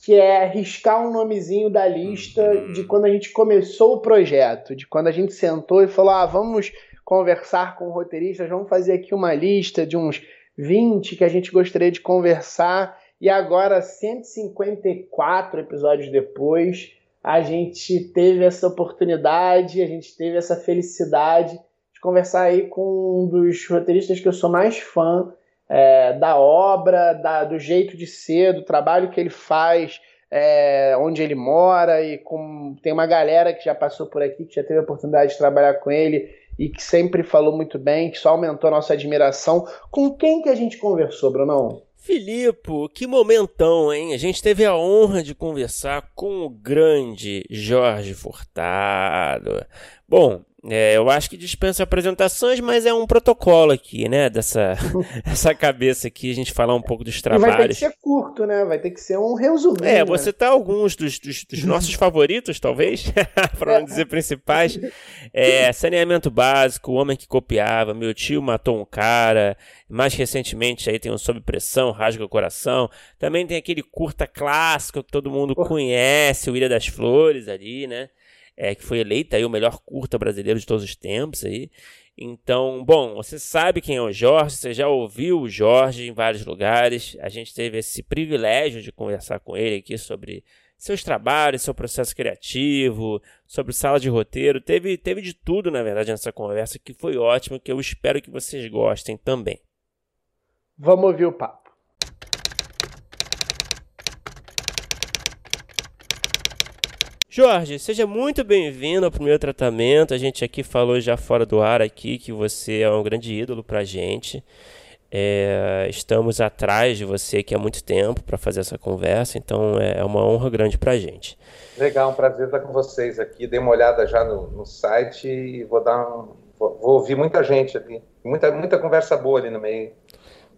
que é riscar um nomezinho da lista de quando a gente começou o projeto, de quando a gente sentou e falou: ah, vamos conversar com roteiristas, vamos fazer aqui uma lista de uns 20 que a gente gostaria de conversar. E agora, 154 episódios depois, a gente teve essa oportunidade, a gente teve essa felicidade de conversar aí com um dos roteiristas que eu sou mais fã é, da obra, da, do jeito de ser, do trabalho que ele faz, é, onde ele mora e com, tem uma galera que já passou por aqui, que já teve a oportunidade de trabalhar com ele e que sempre falou muito bem, que só aumentou a nossa admiração. Com quem que a gente conversou, Brunão? Filipe, que momentão, hein? A gente teve a honra de conversar com o grande Jorge Furtado. Bom, é, eu acho que dispensa apresentações, mas é um protocolo aqui, né? Dessa essa cabeça aqui, a gente falar um pouco dos trabalhos. E vai ter que ser curto, né? Vai ter que ser um resumo. É, você tá alguns dos, dos, dos nossos favoritos, talvez, para não dizer principais. É, saneamento básico, o homem que copiava, meu tio matou um cara. Mais recentemente aí tem o Sob Pressão, Rasga o Coração. Também tem aquele curta clássico que todo mundo conhece, o Ilha das Flores ali, né? É, que foi eleita aí o melhor curta brasileiro de todos os tempos aí. Então, bom, você sabe quem é o Jorge, você já ouviu o Jorge em vários lugares. A gente teve esse privilégio de conversar com ele aqui sobre seus trabalhos, seu processo criativo, sobre sala de roteiro. Teve, teve de tudo, na verdade, nessa conversa, que foi ótimo, que eu espero que vocês gostem também. Vamos ouvir o papo. Jorge, seja muito bem-vindo ao primeiro tratamento. A gente aqui falou já fora do ar aqui que você é um grande ídolo pra gente. É, estamos atrás de você aqui há muito tempo para fazer essa conversa, então é, é uma honra grande para a gente. Legal, um prazer estar com vocês aqui. Dei uma olhada já no, no site e vou dar um, vou, vou, ouvir muita gente ali, muita, muita conversa boa ali no meio.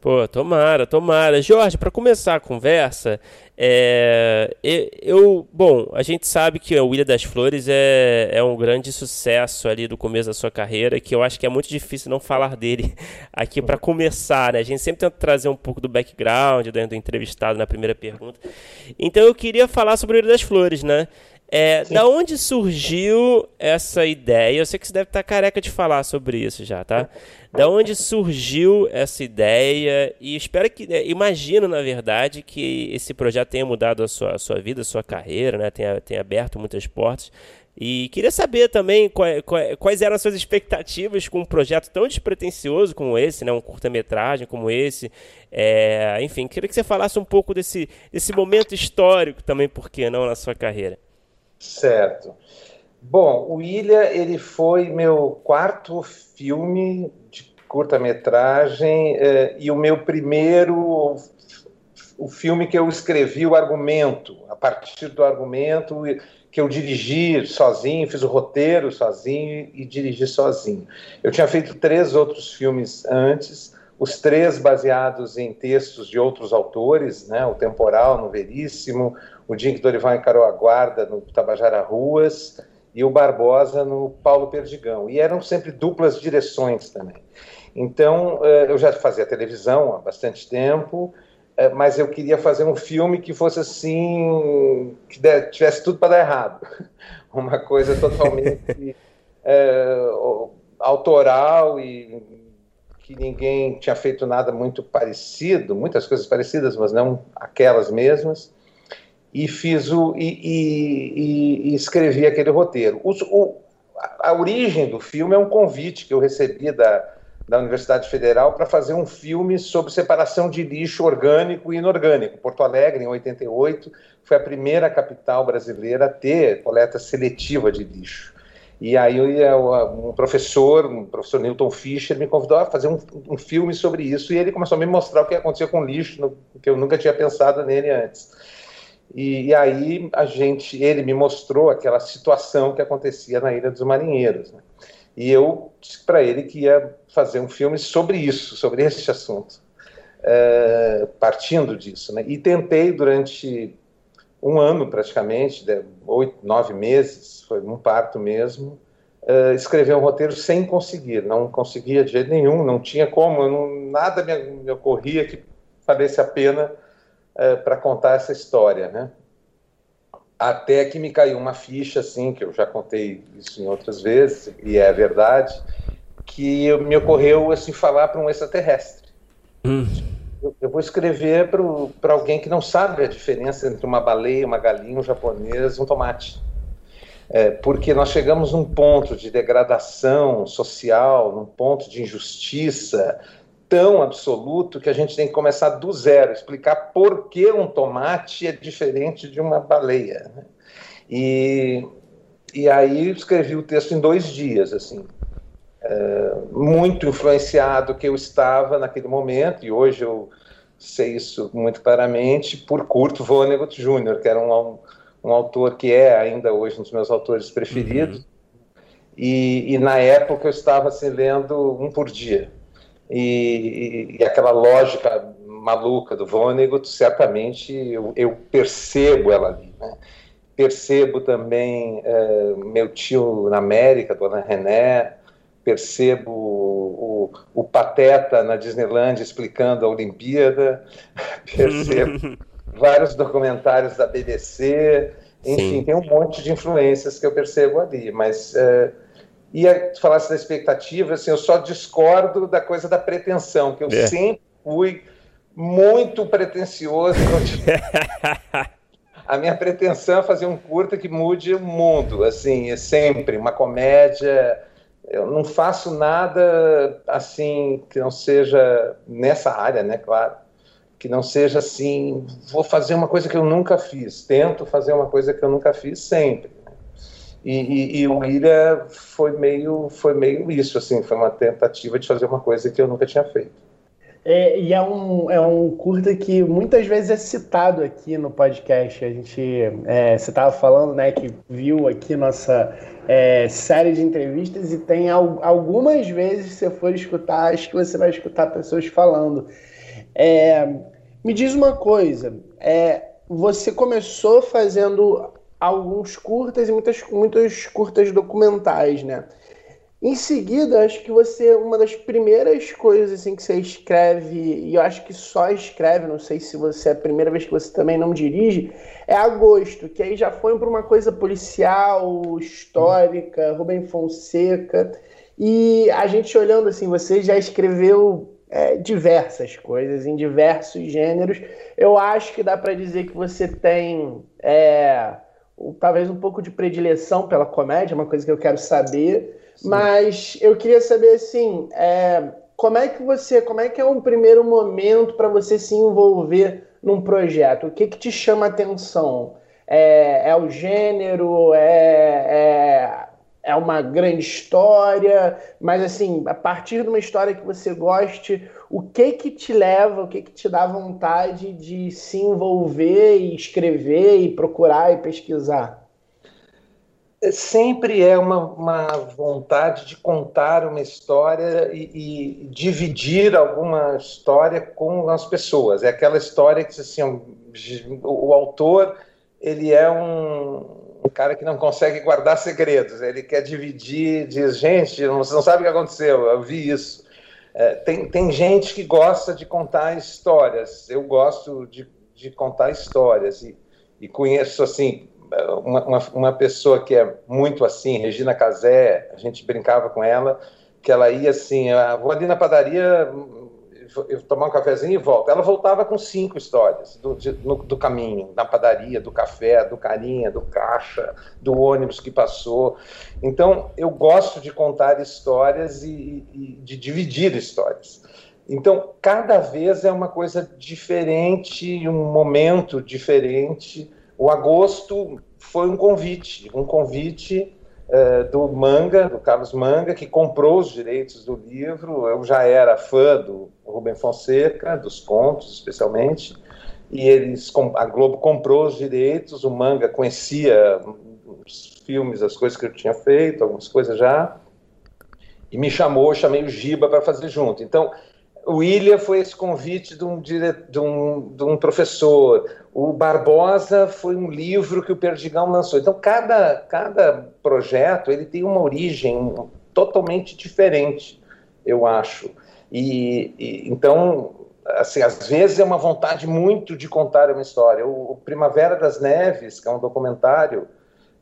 Pô, tomara, tomara. Jorge, para começar a conversa, é, eu, bom, a gente sabe que o Ilha das Flores é, é um grande sucesso ali do começo da sua carreira, que eu acho que é muito difícil não falar dele aqui para começar, né? A gente sempre tenta trazer um pouco do background do entrevistado na primeira pergunta. Então eu queria falar sobre o Ilha das Flores, né? É, da onde surgiu essa ideia? Eu sei que você deve estar careca de falar sobre isso já, tá? Da onde surgiu essa ideia? E espero que, é, imagino na verdade que esse projeto tenha mudado a sua, a sua vida, a sua carreira, né? Tenha, tenha aberto muitas portas. E queria saber também quais, quais eram as suas expectativas com um projeto tão despretensioso como esse, né? Um curta-metragem como esse. É, enfim, queria que você falasse um pouco desse, desse momento histórico também, por que não, na sua carreira. Certo. Bom, o Ilha ele foi meu quarto filme de curta-metragem eh, e o meu primeiro o filme que eu escrevi o argumento a partir do argumento que eu dirigi sozinho, fiz o roteiro sozinho e dirigi sozinho. Eu tinha feito três outros filmes antes, os três baseados em textos de outros autores, né? O Temporal no Veríssimo, o que Dorival encarou a guarda no Tabajara Ruas e o Barbosa no Paulo Perdigão. E eram sempre duplas direções também. Então, eh, eu já fazia televisão há bastante tempo, eh, mas eu queria fazer um filme que fosse assim, que tivesse tudo para dar errado. Uma coisa totalmente é, autoral e que ninguém tinha feito nada muito parecido, muitas coisas parecidas, mas não aquelas mesmas e fiz o e, e, e escrevi aquele roteiro. O, o, a origem do filme é um convite que eu recebi da, da Universidade Federal para fazer um filme sobre separação de lixo orgânico e inorgânico. Porto Alegre, em 88, foi a primeira capital brasileira a ter coleta seletiva de lixo. E aí um professor, um professor Newton Fischer, me convidou a fazer um, um filme sobre isso e ele começou a me mostrar o que acontecia com lixo, no, que eu nunca tinha pensado nele antes. E, e, aí a gente, ele me mostrou aquela situação que acontecia na Ilha dos Marinheiros. Né? E eu disse para ele que ia fazer um filme sobre isso, sobre esse assunto, é, partindo disso. Né? E tentei durante um ano praticamente, oito, nove meses, foi um parto mesmo, é, escrever um roteiro sem conseguir. Não conseguia de jeito nenhum, não tinha como, não, nada me, me ocorria que valesse a pena é, para contar essa história, né? Até que me caiu uma ficha, assim, que eu já contei isso em outras vezes, e é verdade, que me ocorreu, assim, falar para um extraterrestre. Hum. Eu, eu, vou escrever para alguém que não sabe a diferença entre uma baleia, uma galinha, um japonês, um tomate. É, porque nós chegamos num ponto de degradação social, num ponto de injustiça, tão absoluto que a gente tem que começar do zero, explicar por que um tomate é diferente de uma baleia. Né? E, e aí escrevi o texto em dois dias, assim, é, muito influenciado que eu estava naquele momento, e hoje eu sei isso muito claramente, por Kurt Vonnegut Jr., que era um, um autor que é ainda hoje um dos meus autores preferidos, uhum. e, e, na época eu estava assim, lendo um por dia e, e, aquela lógica maluca do Vonnegut, certamente eu, eu percebo ela ali. Né? Percebo também uh, meu tio na América, Dona René, percebo o, o, o, Pateta na Disneyland explicando a Olimpíada, percebo vários documentários da BBC, Enfim, Sim. tem um monte de influências que eu percebo ali, mas uh, ia falasse da expectativa, assim, eu só discordo da coisa da pretensão, que eu é. sempre fui muito pretencioso. a minha pretensão é fazer um curta que mude o mundo, assim, é sempre uma comédia. Eu não faço nada assim que não seja nessa área, né, claro, que não seja assim, vou fazer uma coisa que eu nunca fiz, tento fazer uma coisa que eu nunca fiz sempre. E, e, e, o Ilha foi meio, foi meio isso, assim, foi uma tentativa de fazer uma coisa que eu nunca tinha feito. É, e é um, é um curta que muitas vezes é citado aqui no podcast. A gente, é, você estava falando, né, que viu aqui nossa é, série de entrevistas e tem al algumas vezes, se você for escutar, acho que você vai escutar pessoas falando. É, me diz uma coisa, é, você começou fazendo alguns curtas e muitas, muitas curtas documentais, né? Em seguida, acho que você, uma das primeiras coisas assim que você escreve, e eu acho que só escreve, não sei se você é a primeira vez que você também não dirige, é Agosto, que aí já foi para uma coisa policial, histórica, Rubem Fonseca. E a gente olhando assim, você já escreveu é, diversas coisas, em diversos gêneros. Eu acho que dá para dizer que você tem é, talvez um pouco de predileção pela comédia, uma coisa que eu quero saber. Mas eu queria saber assim, é, como é que você, como é que é um primeiro momento para você se envolver num projeto? O que que te chama a atenção? É, é o gênero? É, é, é uma grande história? Mas assim, a partir de uma história que você goste, o que que te leva, o que que te dá vontade de se envolver e escrever e procurar e pesquisar? sempre é uma, uma, vontade de contar uma história e, e, dividir alguma história com as pessoas. É aquela história que assim, o, o autor ele é um, um, cara que não consegue guardar segredos. Ele quer dividir, diz gente, você não sabe o que aconteceu. Eu vi isso. É, tem, tem gente que gosta de contar histórias. Eu gosto de, de contar histórias e, e conheço assim uma, uma, uma, pessoa que é muito assim, Regina Casé, a gente brincava com ela, que ela ia assim, ah, vou ali na padaria, tomar um cafezinho e volto. Ela voltava com cinco histórias do, de, no, do caminho, na padaria, do café, do carinha, do caixa, do ônibus que passou. Então, eu gosto de contar histórias e, e de dividir histórias. Então, cada vez é uma coisa diferente, um momento diferente. O agosto foi um convite, um convite do Manga, do Carlos Manga, que comprou os direitos do livro. Eu já era fã do Rubem Fonseca, dos contos especialmente, e eles a Globo comprou os direitos. O Manga conhecia os filmes, as coisas que eu tinha feito, algumas coisas já, e me chamou, chamei o Giba para fazer junto. Então o Ilha foi esse convite de um, dire... de, um, de um professor. O Barbosa foi um livro que o Perdigão lançou. Então, cada, cada projeto ele tem uma origem totalmente diferente, eu acho. E, e, então, assim, às vezes é uma vontade muito de contar uma história. O, o Primavera das Neves, que é um documentário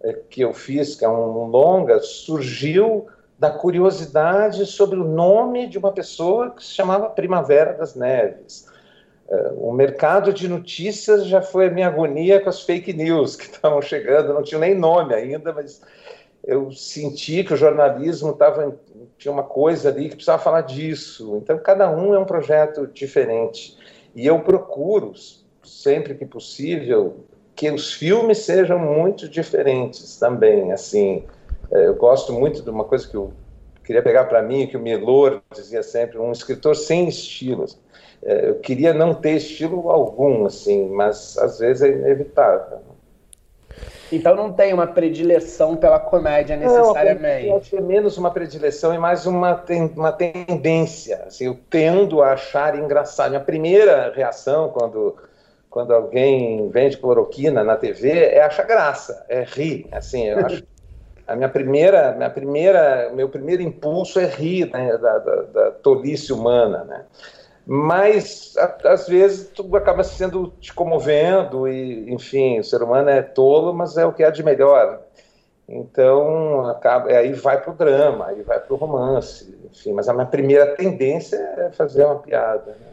é, que eu fiz, que é um longa, surgiu da curiosidade sobre o nome de uma pessoa que se chamava Primavera das Neves. É, o mercado de notícias já foi a minha agonia com as fake news que estavam chegando, não tinha nem nome ainda, mas eu senti que o jornalismo estava tinha uma coisa ali que precisava falar disso. Então cada um é um projeto diferente e eu procuro sempre que possível que os filmes sejam muito diferentes também, assim. É, eu gosto muito de uma coisa que eu queria pegar para mim, que o Milor dizia sempre, um escritor sem estilos. É, eu queria não ter estilo algum, assim, mas às vezes é inevitável. Então não tem uma predileção pela comédia necessariamente. Não, é menos uma predileção e mais uma, ten, uma tendência. Assim, eu tendo a achar engraçado. Minha primeira reação quando, quando alguém vende cloroquina na TV é achar graça, é rir. Assim, eu acho a minha primeira, minha primeira, meu primeiro impulso é rir né, da, da, da, tolice humana, né? mas às vezes tu acaba sendo te comovendo e enfim o ser humano é tolo mas é o que há de melhor então acaba aí vai para o drama aí vai para o romance enfim mas a minha primeira tendência é fazer uma piada né?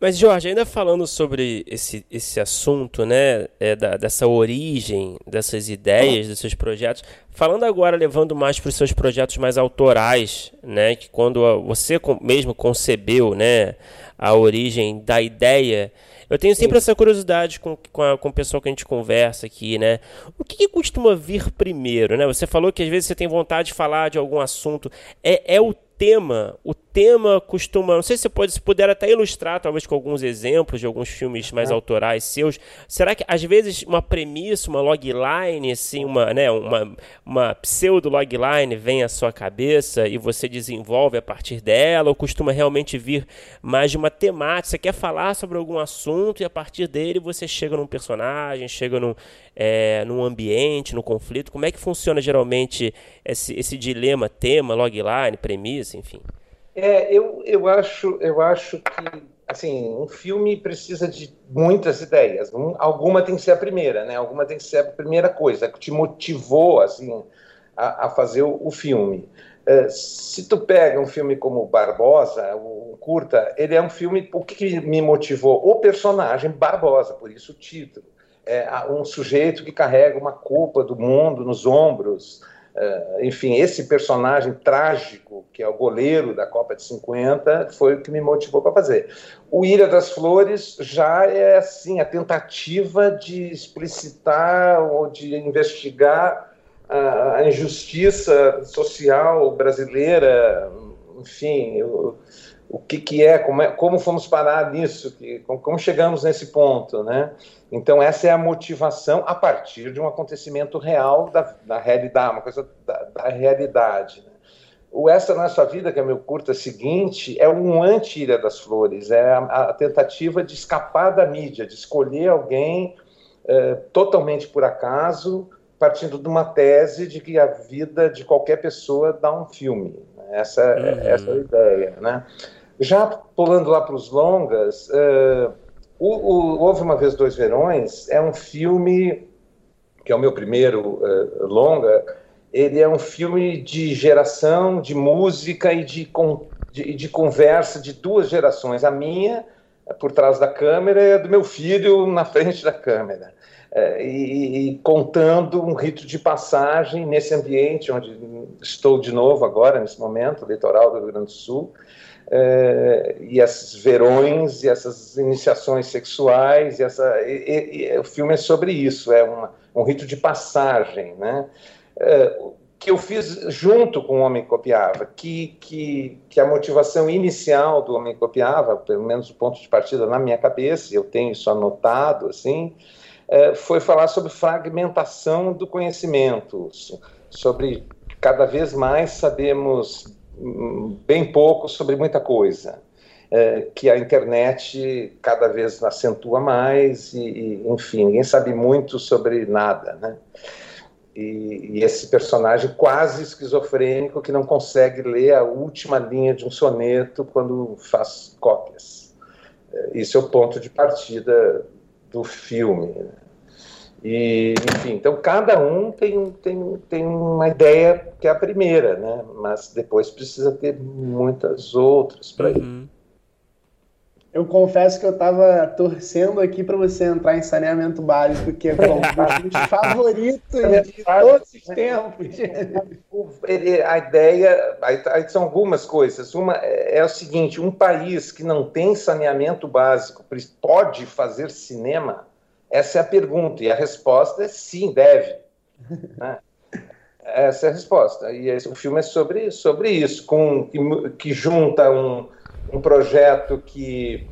Mas, Jorge, ainda falando sobre esse, esse assunto, né, é, da, dessa origem, dessas ideias, dos seus projetos, falando agora, levando mais para os seus projetos mais autorais, né, que quando você mesmo concebeu, né, a origem da ideia, eu tenho sempre Sim. essa curiosidade com, com, a, com o pessoal que a gente conversa aqui, né? O que, que, costuma vir primeiro, né? Você falou que às vezes você tem vontade de falar de algum assunto. É, é o tema, o tema costuma, não sei se você pode, se puder até ilustrar, talvez com alguns exemplos de alguns filmes mais é. autorais seus. Será que às vezes uma premissa, uma logline, assim, uma, né, uma, uma pseudo logline vem à sua cabeça e você desenvolve a partir dela, ou costuma realmente vir mais de uma temática? Você quer falar sobre algum assunto e a partir dele você chega num personagem, chega num, é, num ambiente, no conflito? Como é que funciona geralmente esse, esse dilema, tema, logline, premissa, enfim? É, eu, eu, acho, eu acho que assim, um filme precisa de muitas ideias. Um, alguma tem que ser a primeira, né? Alguma tem que ser a primeira coisa que te motivou assim a, a fazer o, o filme. Uh, se tu pega um filme como Barbosa, o, o curta, ele é um filme. O que, que me motivou? O personagem Barbosa, por isso o título é, um sujeito que carrega uma culpa do mundo nos ombros. É, enfim, esse personagem trágico, que é o goleiro da Copa de 50, foi o que me motivou para fazer. O Ilha das Flores já é assim a tentativa de explicitar ou de investigar a, a injustiça social brasileira, enfim, o, o que, que é, como, é, como fomos parar nisso, que, como, como chegamos nesse ponto, né? Então, essa é a motivação a partir de um acontecimento real da, da realidade, uma coisa da, da realidade. Né? O Essa Nossa Vida, que é meu curta seguinte, é um anti-Ilha das Flores, é a, a, tentativa de escapar da mídia, de escolher alguém é, totalmente por acaso, partindo de uma tese de que a vida de qualquer pessoa dá um filme. Né? Essa, é, uhum. essa é a ideia. Né? Já pulando lá para os longas. Uh, o, o, Houve uma vez Dois Verões é um filme que é o meu primeiro uh, longa. Ele é um filme de geração, de música e de, de, de conversa de duas gerações. A minha por trás da câmera e a do meu filho na frente da câmera. E, e, contando um rito de passagem nesse ambiente onde estou de novo agora, nesse momento, litoral do Rio Grande do Sul, é, e esses verões e essas iniciações sexuais e essa e, e, o filme é sobre isso é uma, um rito de passagem né? É, que eu fiz junto com o homem copiava que, que que a motivação inicial do homem copiava pelo menos o ponto de partida na minha cabeça eu tenho isso anotado assim é, foi falar sobre fragmentação do conhecimento sobre cada vez mais sabemos bem pouco sobre muita coisa. É, que a internet cada vez acentua mais e, e, enfim, ninguém sabe muito sobre nada, né? E, e, esse personagem quase esquizofrênico que não consegue ler a última linha de um soneto quando faz cópias. É, esse é o ponto de partida do filme. Né? E, enfim, então cada um tem, tem, tem uma ideia que é a primeira, né? Mas depois precisa ter muitas outras para uhum. ir. Eu confesso que eu estava torcendo aqui para você entrar em saneamento básico, que é um dos favoritos de todos os tempos. A ideia, aí são algumas coisas. Uma é, é o seguinte: um país que não tem saneamento básico pode fazer cinema? Essa é a pergunta, e a resposta é sim, deve. Né? Essa é a resposta. E esse, o filme é sobre, sobre isso, com, que, que junta um, um projeto que,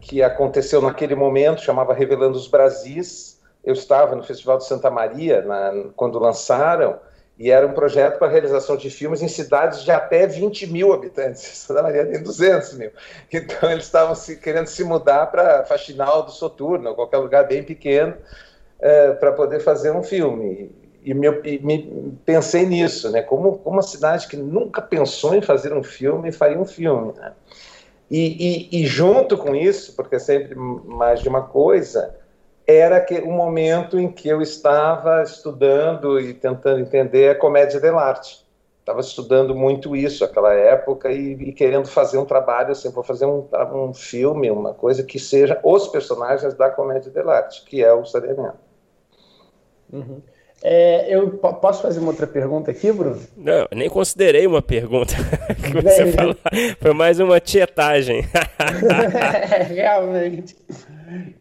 que aconteceu naquele momento, chamava Revelando os Brasis. Eu estava no Festival de Santa Maria, na, quando lançaram, e era um projeto para realização de filmes em cidades de até 20 mil habitantes. Santa Maria tem 200 mil. Então eles estavam se, querendo se mudar para Faxinal do Soturno, qualquer lugar bem pequeno, é, para poder fazer um filme. E, me, me, pensei nisso, né? Como, como uma cidade que nunca pensou em fazer um filme faria um filme. Né? E, e, e, junto com isso, porque é sempre mais de uma coisa, era que o momento em que eu estava estudando e tentando entender a comédia dell'arte. Estava estudando muito isso naquela época e, e, querendo fazer um trabalho assim, vou fazer um, um filme, uma coisa que seja os personagens da comédia dell'arte, que é o saneamento. Uhum. É, eu posso fazer uma outra pergunta aqui, Bruno? Não, nem considerei uma pergunta que você falou. Foi mais uma tietagem. é, realmente.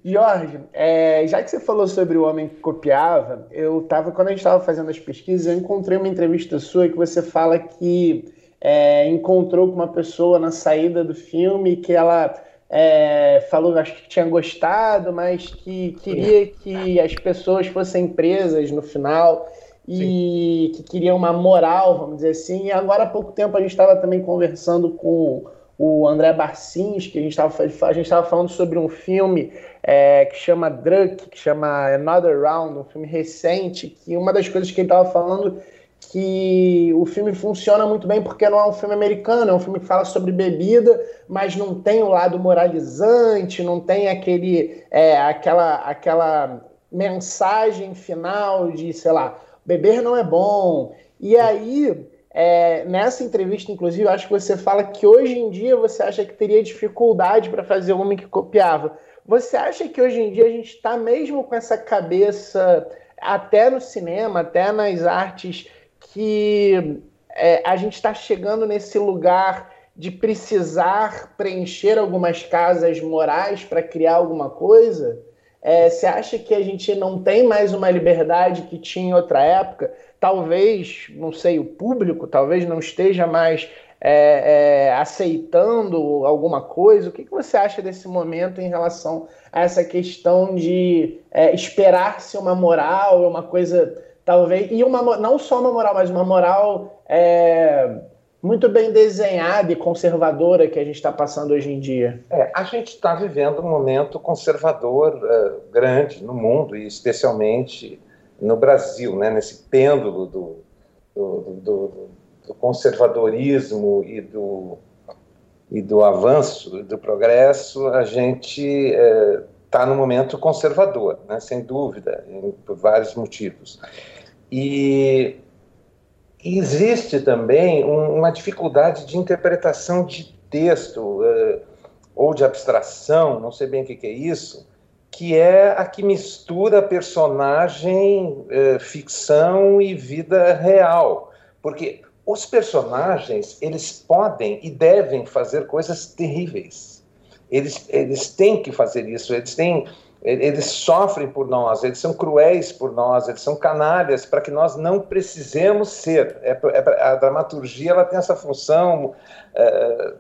Jorge, é, já que você falou sobre o homem que copiava, eu tava, quando a gente estava fazendo as pesquisas, eu encontrei uma entrevista sua que você fala que é, encontrou com uma pessoa na saída do filme que ela é, falou acho que tinha gostado, mas que queria que as pessoas fossem presas no final e Sim. que queria uma moral, vamos dizer assim. E agora há pouco tempo a gente estava também conversando com o André Barcins, que a gente estava falando sobre um filme é, que chama Drunk, que chama Another Round, um filme recente, que uma das coisas que ele estava falando que o filme funciona muito bem porque não é um filme americano, é um filme que fala sobre bebida, mas não tem o lado moralizante, não tem aquele, é, aquela, aquela mensagem final de, sei lá, beber não é bom. E aí, é, nessa entrevista, inclusive, acho que você fala que hoje em dia você acha que teria dificuldade para fazer o homem que copiava. Você acha que hoje em dia a gente está mesmo com essa cabeça, até no cinema, até nas artes que é, a gente está chegando nesse lugar de precisar preencher algumas casas morais para criar alguma coisa? É, você acha que a gente não tem mais uma liberdade que tinha em outra época? Talvez, não sei, o público talvez não esteja mais é, é, aceitando alguma coisa. O que, que você acha desse momento em relação a essa questão de é, esperar-se uma moral, uma coisa talvez e uma não só uma moral, mas uma moral é, muito bem desenhada e conservadora que a gente está passando hoje em dia. É, a gente está vivendo um momento conservador uh, grande no mundo e especialmente no Brasil, né? Nesse pêndulo do, do, do, do conservadorismo e do e do avanço, do progresso, a gente está é, no momento conservador, né, sem dúvida, por vários motivos. E existe também uma dificuldade de interpretação de texto uh, ou de abstração, não sei bem o que, que, é isso, que é a que mistura personagem, uh, ficção e vida real. Porque os personagens, eles podem e devem fazer coisas terríveis. Eles, eles têm que fazer isso, eles têm eles sofrem por nós, eles são cruéis por nós, eles são canalhas para que nós não precisemos ser. É, é, a dramaturgia ela tem essa função é,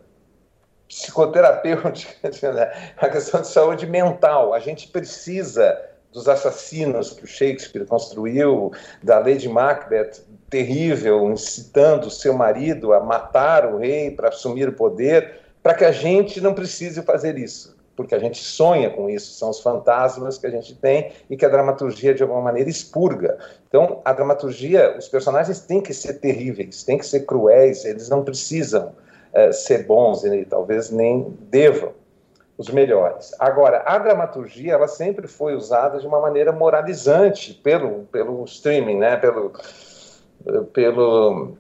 psicoterapêutica, né? a questão de saúde mental. A gente precisa dos assassinos que o Shakespeare construiu, da Lady Macbeth terrível, incitando seu marido a matar o rei para assumir o poder, para que a gente não precise fazer isso porque a gente sonha com isso, são os fantasmas que a gente tem e que a dramaturgia, de alguma maneira, expurga. Então, a dramaturgia, os personagens têm que ser terríveis, têm que ser cruéis, eles não precisam uh, ser bons e talvez nem devam os melhores. Agora, a dramaturgia, ela sempre foi usada de uma maneira moralizante pelo, pelo streaming, né? pelo, pelo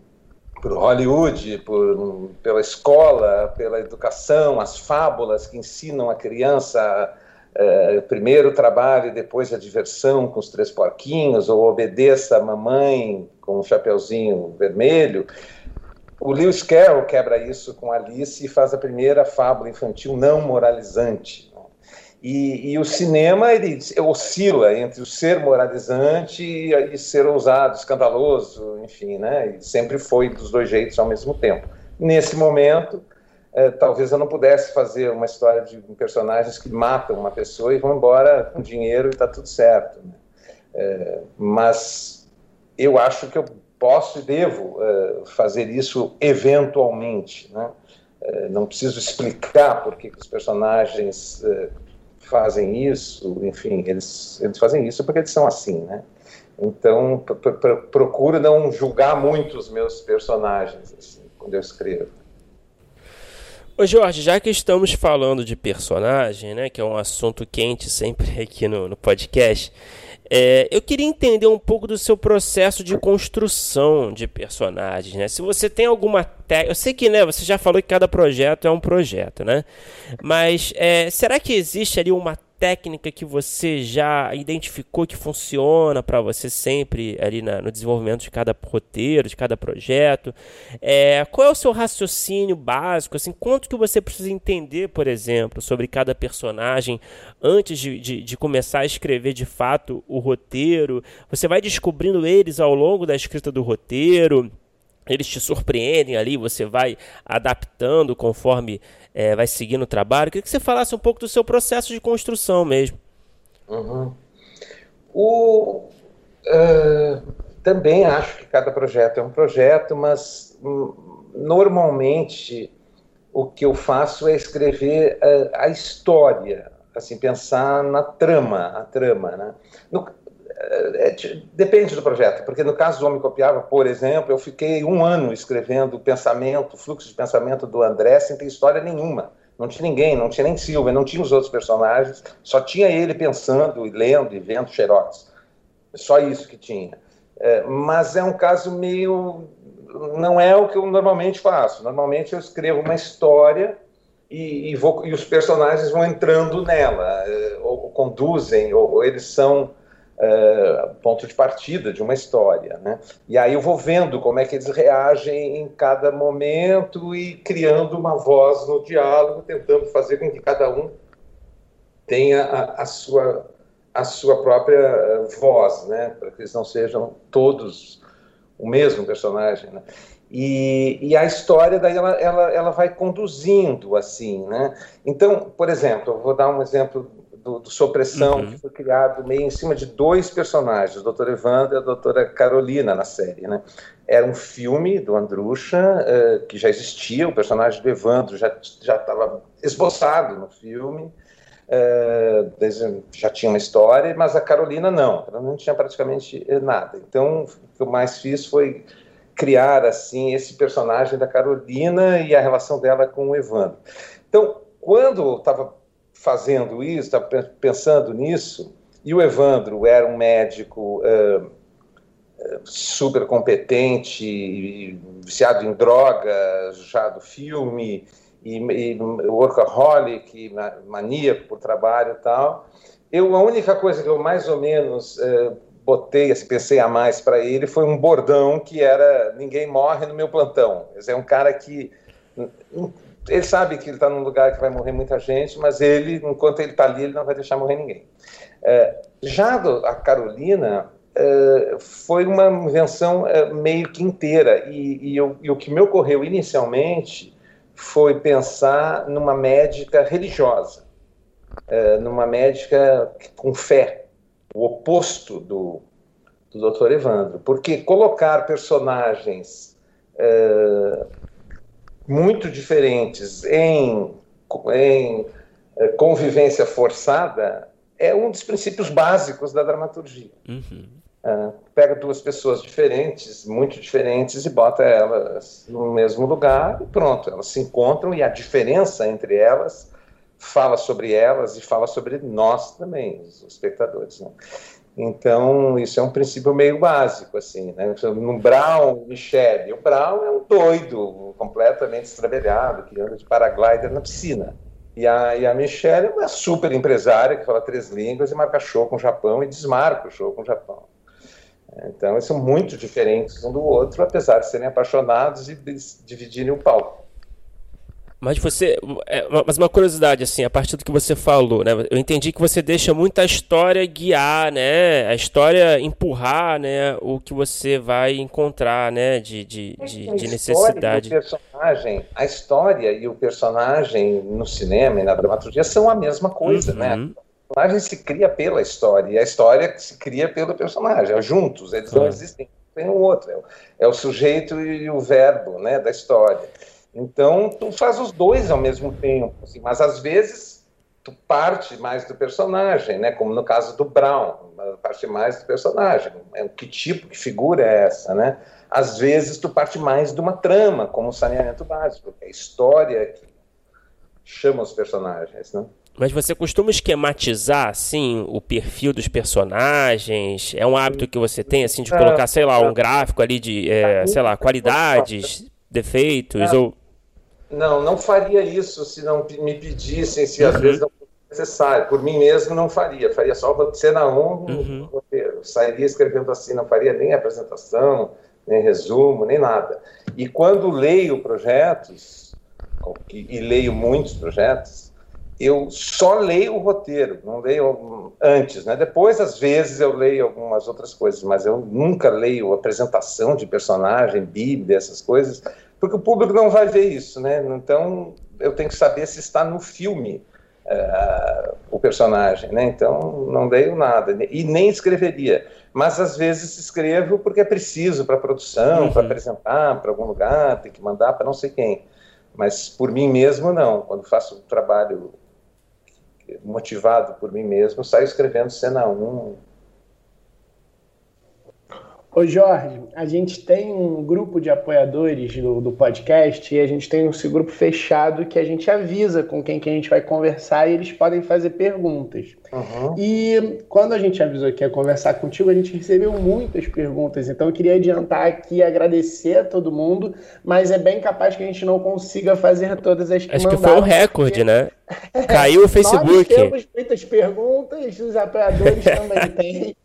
por Hollywood, por, pela escola, pela educação, as fábulas que ensinam a criança é, primeiro o trabalho e depois a diversão com os três porquinhos, ou obedeça a mamãe com um chapeuzinho vermelho. O Lewis Carroll quebra isso com Alice e faz a primeira fábula infantil não moralizante. E, e, o cinema ele oscila entre o ser moralizante e, ser ousado, escandaloso, enfim, né? E sempre foi dos dois jeitos ao mesmo tempo. Nesse momento, é, talvez eu não pudesse fazer uma história de personagens que matam uma pessoa e vão embora com dinheiro e está tudo certo. Né? É, mas eu acho que eu posso e devo é, fazer isso eventualmente, né? não preciso explicar por que os personagens fazem isso, enfim, eles, eles fazem isso porque eles são assim, né? Então, procuro não julgar muito os meus personagens, assim, quando eu escrevo. Ô Jorge, já que estamos falando de personagem, né, que é um assunto quente sempre aqui no, no podcast, é, eu queria entender um pouco do seu processo de construção de personagens, né? Se você tem alguma técnica, eu sei que, né, você já falou que cada projeto é um projeto, né? Mas é, será que existe ali uma técnica que você já identificou que funciona para você sempre ali na, no desenvolvimento de cada roteiro, de cada projeto? É, qual é o seu raciocínio básico? Assim, quanto que você precisa entender, por exemplo, sobre cada personagem antes de, de, de começar a escrever de fato o roteiro? Você vai descobrindo eles ao longo da escrita do roteiro? eles te surpreendem ali, você vai adaptando conforme é, vai seguindo o trabalho. Eu queria que você falasse um pouco do seu processo de construção mesmo. Uhum. O, uh, também acho que cada projeto é um projeto, mas um, normalmente o que eu faço é escrever uh, a história, assim pensar na trama, a trama, né? No, é, é depende do projeto, porque no caso do Homem Copiava, por exemplo, eu fiquei um ano escrevendo o pensamento, fluxo de pensamento do André sem ter história nenhuma. Não tinha ninguém, não tinha nem Silva, não tinha os outros personagens, só tinha ele pensando e lendo e vendo xerox. Só isso que tinha. É, mas é um caso meio. Não é o que eu normalmente faço. Normalmente eu escrevo uma história e, e, vou, e os personagens vão entrando nela, é, ou, ou conduzem, ou, ou eles são uh, ponto de partida de uma história. Né? E aí eu vou vendo como é que eles reagem em cada momento e criando uma voz no diálogo, tentando fazer com que cada um tenha a, a sua, a sua própria eh, voz, né? para que eles não sejam todos o mesmo personagem. Né? E, e, a história daí ela, ela, ela vai conduzindo assim, né? Então, por exemplo, eu vou dar um exemplo do, do Sopressão, uhum. que foi criado meio em cima de dois personagens, o Dr. Evandro e a doutora Carolina na série. Né? Era um filme do Andrucha, uh, que já existia, o personagem do Evandro já estava esboçado no filme, uh, já tinha uma história, mas a Carolina não, ela não tinha praticamente eh, nada. Então, o que eu mais fiz foi criar assim esse personagem da Carolina e a relação dela com o Evandro. Então, quando estava fazendo isso, estava pensando nisso, e o Evandro era um médico uh, super competente, viciado em drogas, já do filme, e, e workaholic, maníaco por trabalho e tal. Eu, a única coisa que eu mais ou menos botei, assim, pensei a mais para ele, foi um bordão que era ninguém morre no meu plantão. É um cara que ele sabe que ele está num lugar que vai morrer muita gente, mas ele, enquanto ele está ali, ele não vai deixar morrer ninguém. É, já do, a Carolina é, foi uma invenção é, meio que inteira, e, e, eu, e o que me ocorreu inicialmente foi pensar numa médica religiosa, é, numa médica com fé, o oposto do, do Dr. Evandro, porque colocar personagens é, muito diferentes em, em eh, convivência forçada é um dos princípios básicos da dramaturgia. Uhum. Uh, pega duas pessoas diferentes, muito diferentes, e bota elas no mesmo lugar e pronto, elas se encontram e a diferença entre elas fala sobre elas e fala sobre nós também, os espectadores. Né? Então, isso é um princípio meio básico, assim, né? No Brown, Michele, o Brown é um doido, completamente estravelhado, que anda de paraglider na piscina. E a, e a Michelle é uma super empresária que fala três línguas e marca show com o Japão e desmarca o show com o Japão. Então, eles são muito diferentes um do outro, apesar de serem apaixonados e dividirem o palco. Mas você. É, mas uma curiosidade, assim, a partir do que você falou, né? Eu entendi que você deixa muito a história guiar, né? A história empurrar, né? O que você vai encontrar, né? De, de, de, de necessidade. personagem, a história e o personagem no cinema e na dramaturgia são a mesma coisa, né? uhum. né? O personagem se cria pela história e a história se cria pelo personagem, é juntos, eles não existem um o outro, é o, é o sujeito e o verbo, né? Da história. Então, tu faz os dois ao mesmo tempo, assim, mas às vezes tu parte mais do personagem, né? Como no caso do Brown, parte mais do personagem. É, que tipo, que figura é essa, né? Às vezes tu parte mais de uma trama, como o saneamento básico, que é a história que, chama os personagens, né? Mas você costuma esquematizar, assim, o perfil dos personagens? É um hábito que você tem, assim, de colocar, sei lá, um gráfico ali de, é, sei lá, qualidades, defeitos, ou... Não, não faria isso se não me pedissem, se às uhum. vezes não fosse necessário. Por mim mesmo, não faria. Faria só cena 1, um, uhum. sairia escrevendo assim, não faria nem apresentação, nem resumo, nem nada. E quando leio projetos, e leio muitos projetos, eu só leio o roteiro, não leio antes, né? Depois, às vezes, eu leio algumas outras coisas, mas eu nunca leio apresentação de personagem, bíblia, essas coisas, porque o público não vai ver isso, né? Então, eu tenho que saber se está no filme uh, o personagem, né? Então, não leio nada e nem escreveria. Mas às vezes escrevo porque é preciso para produção, uhum. para apresentar para algum lugar, tem que mandar para não sei quem. Mas por mim mesmo não. Quando faço um trabalho motivado por mim mesmo, saio escrevendo cena 1. Ô Jorge, a gente tem um grupo de apoiadores do, do podcast e a gente tem esse grupo fechado que a gente avisa com quem que a gente vai conversar e eles podem fazer perguntas. Uhum. E quando a gente avisou que ia conversar contigo, a gente recebeu muitas perguntas. Então eu queria adiantar aqui agradecer a todo mundo, mas é bem capaz que a gente não consiga fazer todas as que Acho mandaram, que foi um recorde, porque... né? Caiu o Facebook. Nós temos muitas perguntas, os apoiadores também têm.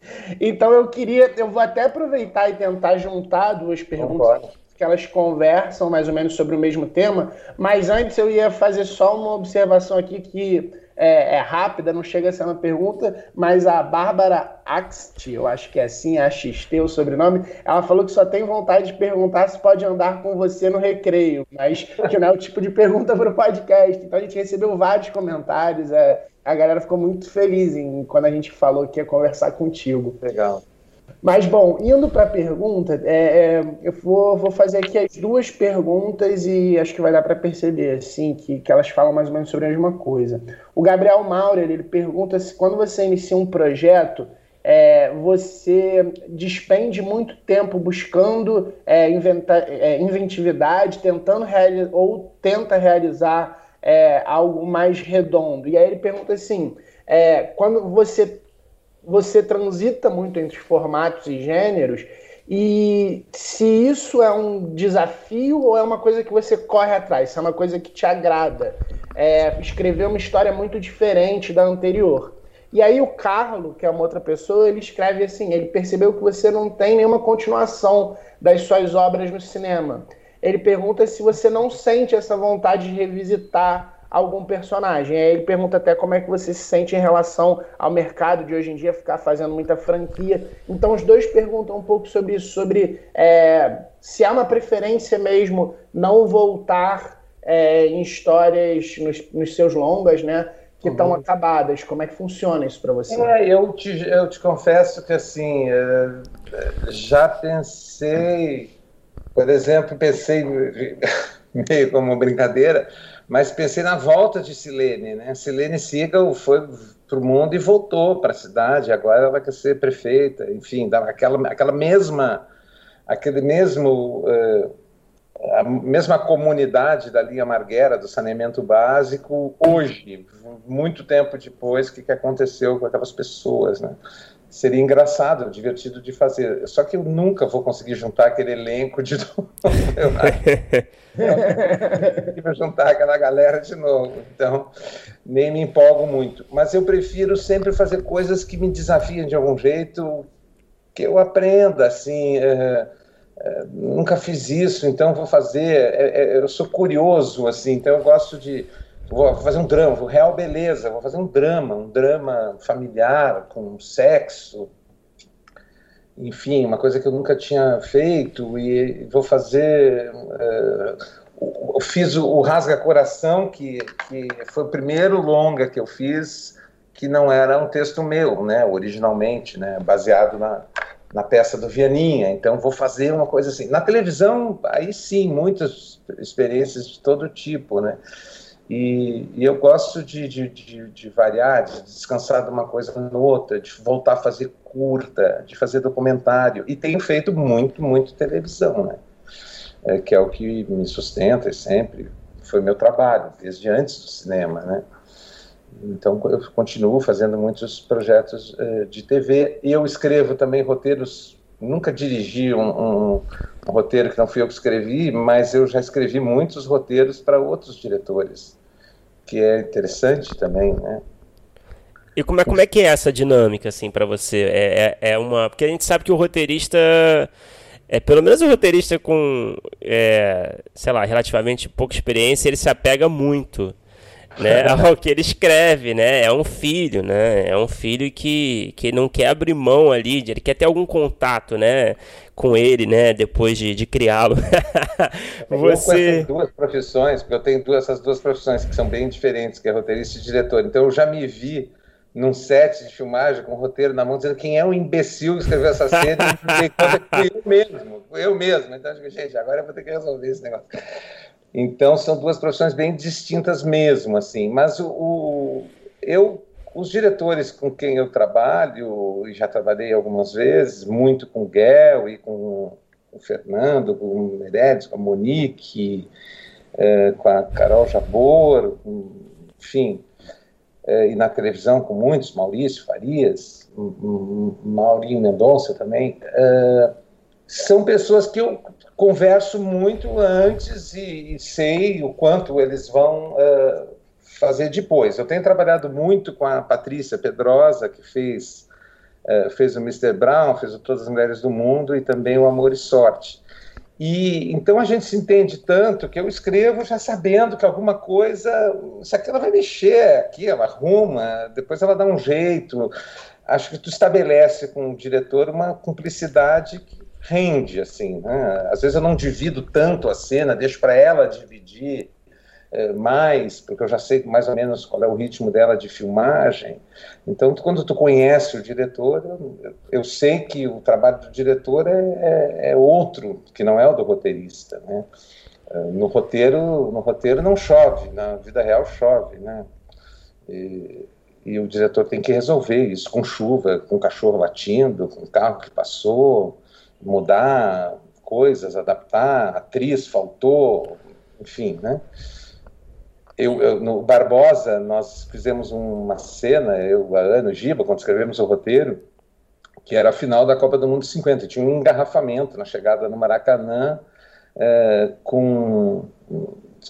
Então eu queria, eu vou até aproveitar e tentar juntar duas perguntas que elas conversam mais ou menos sobre o mesmo tema, mas antes eu ia fazer só uma observação aqui que é, é, rápida, não chega a ser uma pergunta, mas a Bárbara Axt, eu acho que é assim, a XT o sobrenome, ela falou que só tem vontade de perguntar se pode andar com você no recreio, mas que não é o tipo de pergunta para o podcast. Então a gente recebeu vários comentários, é, a galera ficou muito feliz em, quando a gente falou que ia conversar contigo. Legal. Mas, bom, indo para a pergunta, é, é, eu vou, vou, fazer aqui as duas perguntas e acho que vai dar para perceber, assim, que, que elas falam mais ou menos sobre a mesma coisa. O Gabriel Maurer, ele pergunta se quando você inicia um projeto, é, você despende muito tempo buscando é, é inventividade, tentando realizar, ou tenta realizar é, algo mais redondo. E aí ele pergunta assim, é, quando você você transita muito entre formatos e gêneros e se isso é um desafio ou é uma coisa que você corre atrás, se é uma coisa que te agrada. É, escrever uma história muito diferente da anterior. E aí o Carlo, que é uma outra pessoa, ele escreve assim, ele percebeu que você não tem nenhuma continuação das suas obras no cinema. Ele pergunta se você não sente essa vontade de revisitar algum personagem. Aí ele pergunta até como é que você se sente em relação ao mercado de hoje em dia ficar fazendo muita franquia. Então os dois perguntam um pouco sobre isso, sobre é, se há uma preferência mesmo não voltar é, em histórias nos, nos, seus longas, né? Que estão uhum. acabadas. Como é que funciona isso para você? É, eu, te, eu te confesso que assim é, já pensei, por exemplo, pensei meio como brincadeira, mas pensei na volta de Silene, né? Silene Siegel foi para o mundo e voltou para a cidade, agora ela quer ser prefeita, enfim, aquela, aquela mesma, aquele mesmo, uh, a mesma comunidade da linha Marguera, do saneamento básico, hoje, muito tempo depois, que, que aconteceu com aquelas pessoas, né? Seria engraçado, divertido de fazer. Só que eu nunca vou conseguir juntar aquele elenco de novo. Eu vou juntar aquela galera de novo. Então, nem me empolgo muito. Mas eu prefiro sempre fazer coisas que me desafiam de algum jeito, que eu aprenda, assim. É, é, nunca fiz isso, então vou fazer. É, é eu sou curioso, assim, então eu gosto de vou fazer um drama, vou real beleza, vou fazer um drama, um drama familiar com sexo, enfim, uma coisa que eu nunca tinha feito e vou fazer. Uh, fiz o, o Rasga Coração, que, que foi o primeiro longa que eu fiz, que não era um texto meu, né, originalmente, né, baseado na, na peça do Vianinha. Então vou fazer uma coisa assim. Na televisão, aí sim, muitas experiências de todo tipo, né. E, e, eu gosto de, de, de, de, variar, de descansar de uma coisa na outra, de voltar a fazer curta, de fazer documentário. E tenho feito muito, muito televisão, né? É, que é o que me sustenta sempre. foi meu trabalho, desde antes do cinema, né? Então, eu continuo fazendo muitos projetos uh, de TV. Eu escrevo também roteiros. Nunca dirigi um, um, um, roteiro que não fui eu que escrevi, mas eu já escrevi muitos roteiros para outros diretores, que é interessante também, né? E como é, como é que é essa dinâmica, assim, para você? É, é, é, uma... Porque a gente sabe que o roteirista... É, pelo menos o roteirista com, é, sei lá, relativamente pouca experiência, ele se apega muito né, ao que ele escreve, né? É um filho, né? É um filho que, que não quer abrir mão ali, ele quer ter algum contato, né? Com ele, né? Depois de, de criá-lo. Você... Eu duas profissões, porque eu tenho duas, essas duas profissões que são bem diferentes, que é roteirista e diretor. Então eu já me vi num set de filmagem com o roteiro na mão, dizendo quem é o imbecil que escreveu essa cena, e eu mesmo, eu mesmo. Então, gente, agora eu vou ter que resolver esse negócio. Então são duas profissões bem distintas mesmo, assim. Mas o, o, eu, os diretores com quem eu trabalho, e já trabalhei algumas vezes, muito com o Guel e com o Fernando, com o Meirelles, com a Monique, é, com a Carol Jabor, enfim, é, e na televisão com muitos, Maurício Farias, Maurinho Mendonça também, é, são pessoas que eu converso muito antes e, e sei o quanto eles vão uh, fazer depois. Eu tenho trabalhado muito com a Patrícia Pedrosa, que fez, uh, fez o Mr. Brown, fez o Todas as Mulheres do Mundo e também o Amor e Sorte. E então a gente se entende tanto que eu escrevo já sabendo que alguma coisa, se aquela vai mexer aqui, ela arruma, depois ela dá um jeito. Acho que tu estabelece com o diretor uma cumplicidade que rende, assim, né? Às vezes eu não divido tanto a cena, deixo para ela dividir é, mais, porque eu já sei mais ou menos qual é o ritmo dela de filmagem. Então, quando tu conhece o diretor, eu, eu sei que o trabalho do diretor é, é, é, outro, que não é o do roteirista, né? É, no roteiro, no roteiro não chove, na vida real chove, né? E, e o diretor tem que resolver isso com chuva, com cachorro latindo, com carro que passou, mudar coisas, adaptar, atriz faltou, enfim, né? Eu, eu, no Barbosa, nós fizemos uma cena, eu, a Ana, o Giba, quando escrevemos o roteiro, que era a final da Copa do Mundo 50. Tinha um engarrafamento na chegada no Maracanã, é, com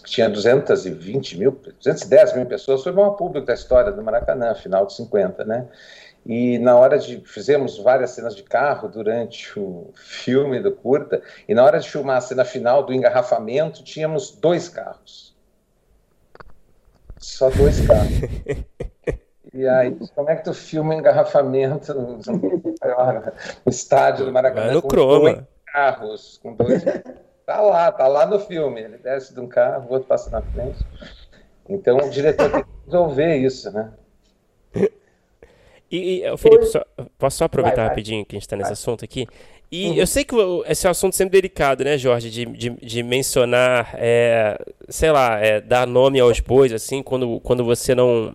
tinha 220 mil, 210 mil pessoas, foi o maior público da história do Maracanã, final de 50, né? E na hora de. Fizemos várias cenas de carro durante o filme do curta, e na hora de filmar a cena final do engarrafamento, tínhamos dois carros. Só dois carros. E aí, como é que tu filma engarrafamento no, no estádio do Maracanã? no com croma. dois carros, com dois. Tá lá, tá lá no filme. Ele desce de um carro, o outro passa na frente. Então o diretor tem que resolver isso, né? E, e Felipe, só, posso só aproveitar vai, rapidinho que a gente está nesse assunto aqui? E uhum. eu sei que esse é um assunto sempre delicado, né, Jorge, de, de, de mencionar, é, sei lá, é, dar nome aos bois, assim, quando, quando você não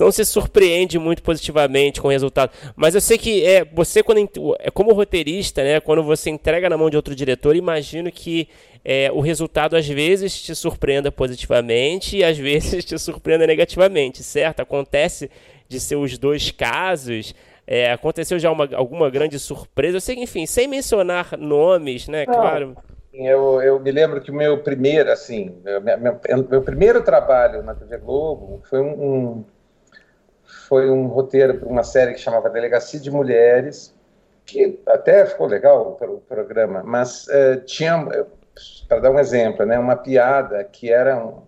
não se surpreende muito positivamente com o resultado. Mas eu sei que é você quando é como roteirista, né? Quando você entrega na mão de outro diretor, imagino que é, o resultado às vezes te surpreenda positivamente e às vezes te surpreenda negativamente, certo? Acontece de ser os dois casos. É, aconteceu já uma, alguma grande surpresa? Eu sei que, enfim, sem mencionar nomes, né? Não, claro. Eu, eu me lembro que o meu primeiro, assim, meu, meu primeiro trabalho na TV Globo foi um, um foi um roteiro para uma série que chamava Delegacia de Mulheres, que até ficou legal pelo programa, mas uh, tinha, para dar um exemplo, né, uma piada que era um,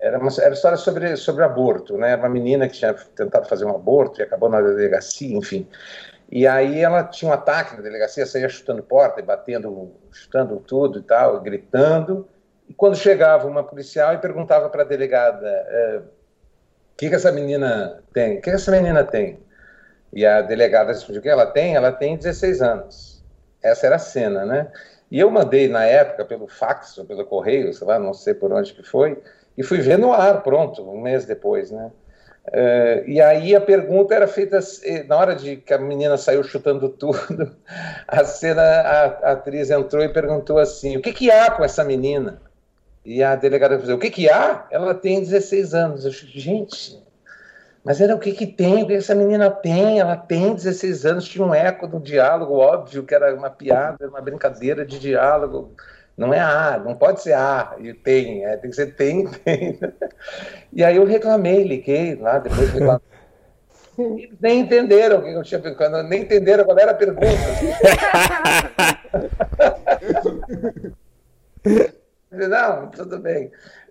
era uma era história sobre, sobre aborto, né? Uma menina que tinha tentado fazer um aborto e acabou na delegacia, enfim. E aí ela tinha um ataque na delegacia, saía chutando porta e batendo, chutando tudo e tal, gritando. E quando chegava uma policial e perguntava para a delegada: é, o que, que essa menina tem? O que, que essa menina tem? E a delegada respondia: o que ela tem? Ela tem 16 anos. Essa era a cena, né? E eu mandei na época pelo fax ou pelo correio, sei lá, não sei por onde que foi, e fui ver no ar, pronto, um mês depois, né? Uh, e aí a pergunta era feita eh, na hora de que a menina saiu chutando tudo, a cena a, a atriz entrou e perguntou assim: o que que há com essa menina? E a delegada falou: o que que há? Ela tem 16 anos. Eu disse, gente, mas era o que que tem? O que essa menina tem? Ela tem 16 anos, tinha um eco do diálogo, óbvio que era uma piada, uma brincadeira de diálogo. Não é A, não pode ser A e tem, é, tem que ser tem, tem. E aí eu reclamei, liguei lá, depois reclamei. Eles nem entenderam o que eu tinha ficando, nem entenderam qual era a pergunta. Não, tudo bem.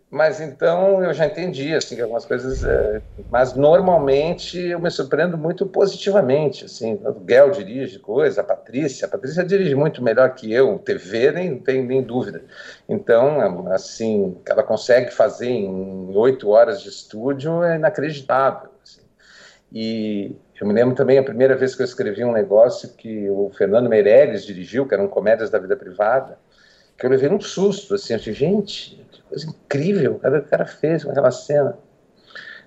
Mas então eu já entendi assim algumas coisas, é, mas normalmente eu me surpreendo muito positivamente, assim, o Guel dirige coisa, a Patrícia, a Patrícia dirige muito melhor que eu, TV nem tem nem dúvida. Então, assim, ela consegue fazer em oito horas de estúdio é inacreditável. Assim. E eu me lembro também a primeira vez que eu escrevi um negócio que o Fernando Meirelles dirigiu, que eram comédias da vida privada, que eu levei um susto, assim, eu gente, que coisa incrível o cara, o cara fez com aquela cena.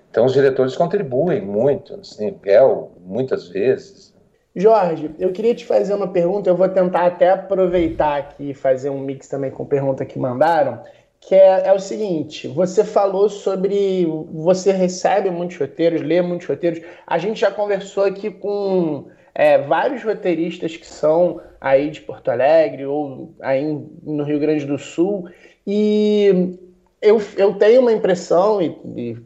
Então os diretores contribuem muito, assim, Bel, muitas vezes. Jorge, eu queria te fazer uma pergunta, eu vou tentar até aproveitar aqui e fazer um mix também com pergunta que mandaram, que é, é, o seguinte: você falou sobre. Você recebe muitos roteiros, lê muitos roteiros. A gente já conversou aqui com é, vários roteiristas que são aí de Porto Alegre ou aí no Rio Grande do Sul, e eu, eu tenho uma impressão, e, e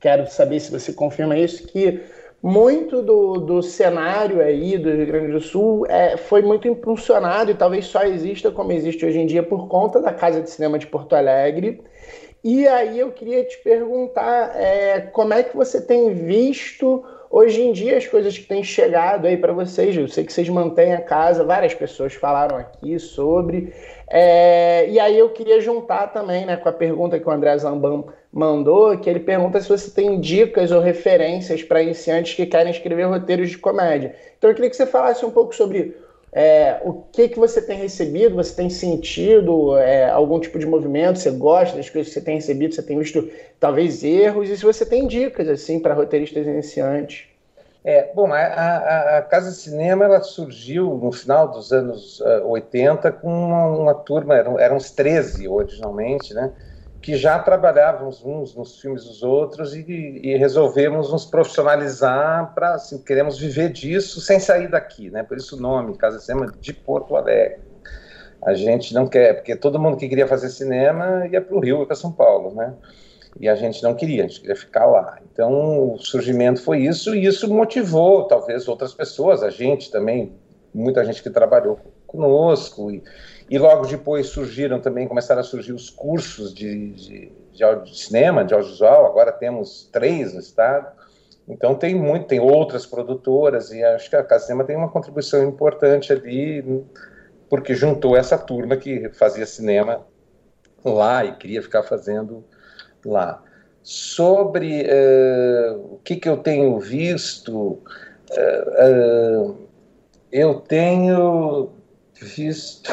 quero saber se você confirma isso, que muito do, do cenário aí do Rio Grande do Sul é, foi muito impulsionado e talvez só exista como existe hoje em dia por conta da Casa de Cinema de Porto Alegre. E aí eu queria te perguntar é, como é que você tem visto hoje em dia as coisas que têm chegado aí para vocês. Eu sei que vocês mantêm a casa, várias pessoas falaram aqui sobre. É, e aí eu queria juntar também né, com a pergunta que o André Zamban mandou, que ele pergunta se você tem dicas ou referências para iniciantes que querem escrever roteiros de comédia. Então eu queria que você falasse um pouco sobre é, o que, que você tem recebido, você tem sentido é, algum tipo de movimento, você gosta das coisas que você tem recebido, você tem visto talvez erros, e se você tem dicas assim para roteiristas iniciantes. É, bom, a, a, a, Casa Cinema ela surgiu no final dos anos uh, eh, 80 com uma, uma turma, eram, eram uns 13 originalmente, né? Que já trabalhávamos uns nos filmes dos outros e, e resolvemos nos profissionalizar para, assim, queremos viver disso sem sair daqui, né? Por isso o nome, Casa Cinema de Porto Alegre. A gente não quer, porque todo mundo que queria fazer cinema ia para o Rio e para São Paulo, né? E a gente não queria, a gente queria ficar lá. Então o surgimento foi isso e isso motivou talvez outras pessoas, a gente também, muita gente que trabalhou conosco e, e logo depois surgiram também, começaram a surgir os cursos de, de, de, de cinema, de audiovisual, agora temos três no estado. Então tem muito, tem outras produtoras e acho que a Casa Cinema tem uma contribuição importante ali, porque juntou essa turma que fazia cinema lá e queria ficar fazendo lá. Sobre uh, o que, que eu tenho visto, uh, uh, eu tenho visto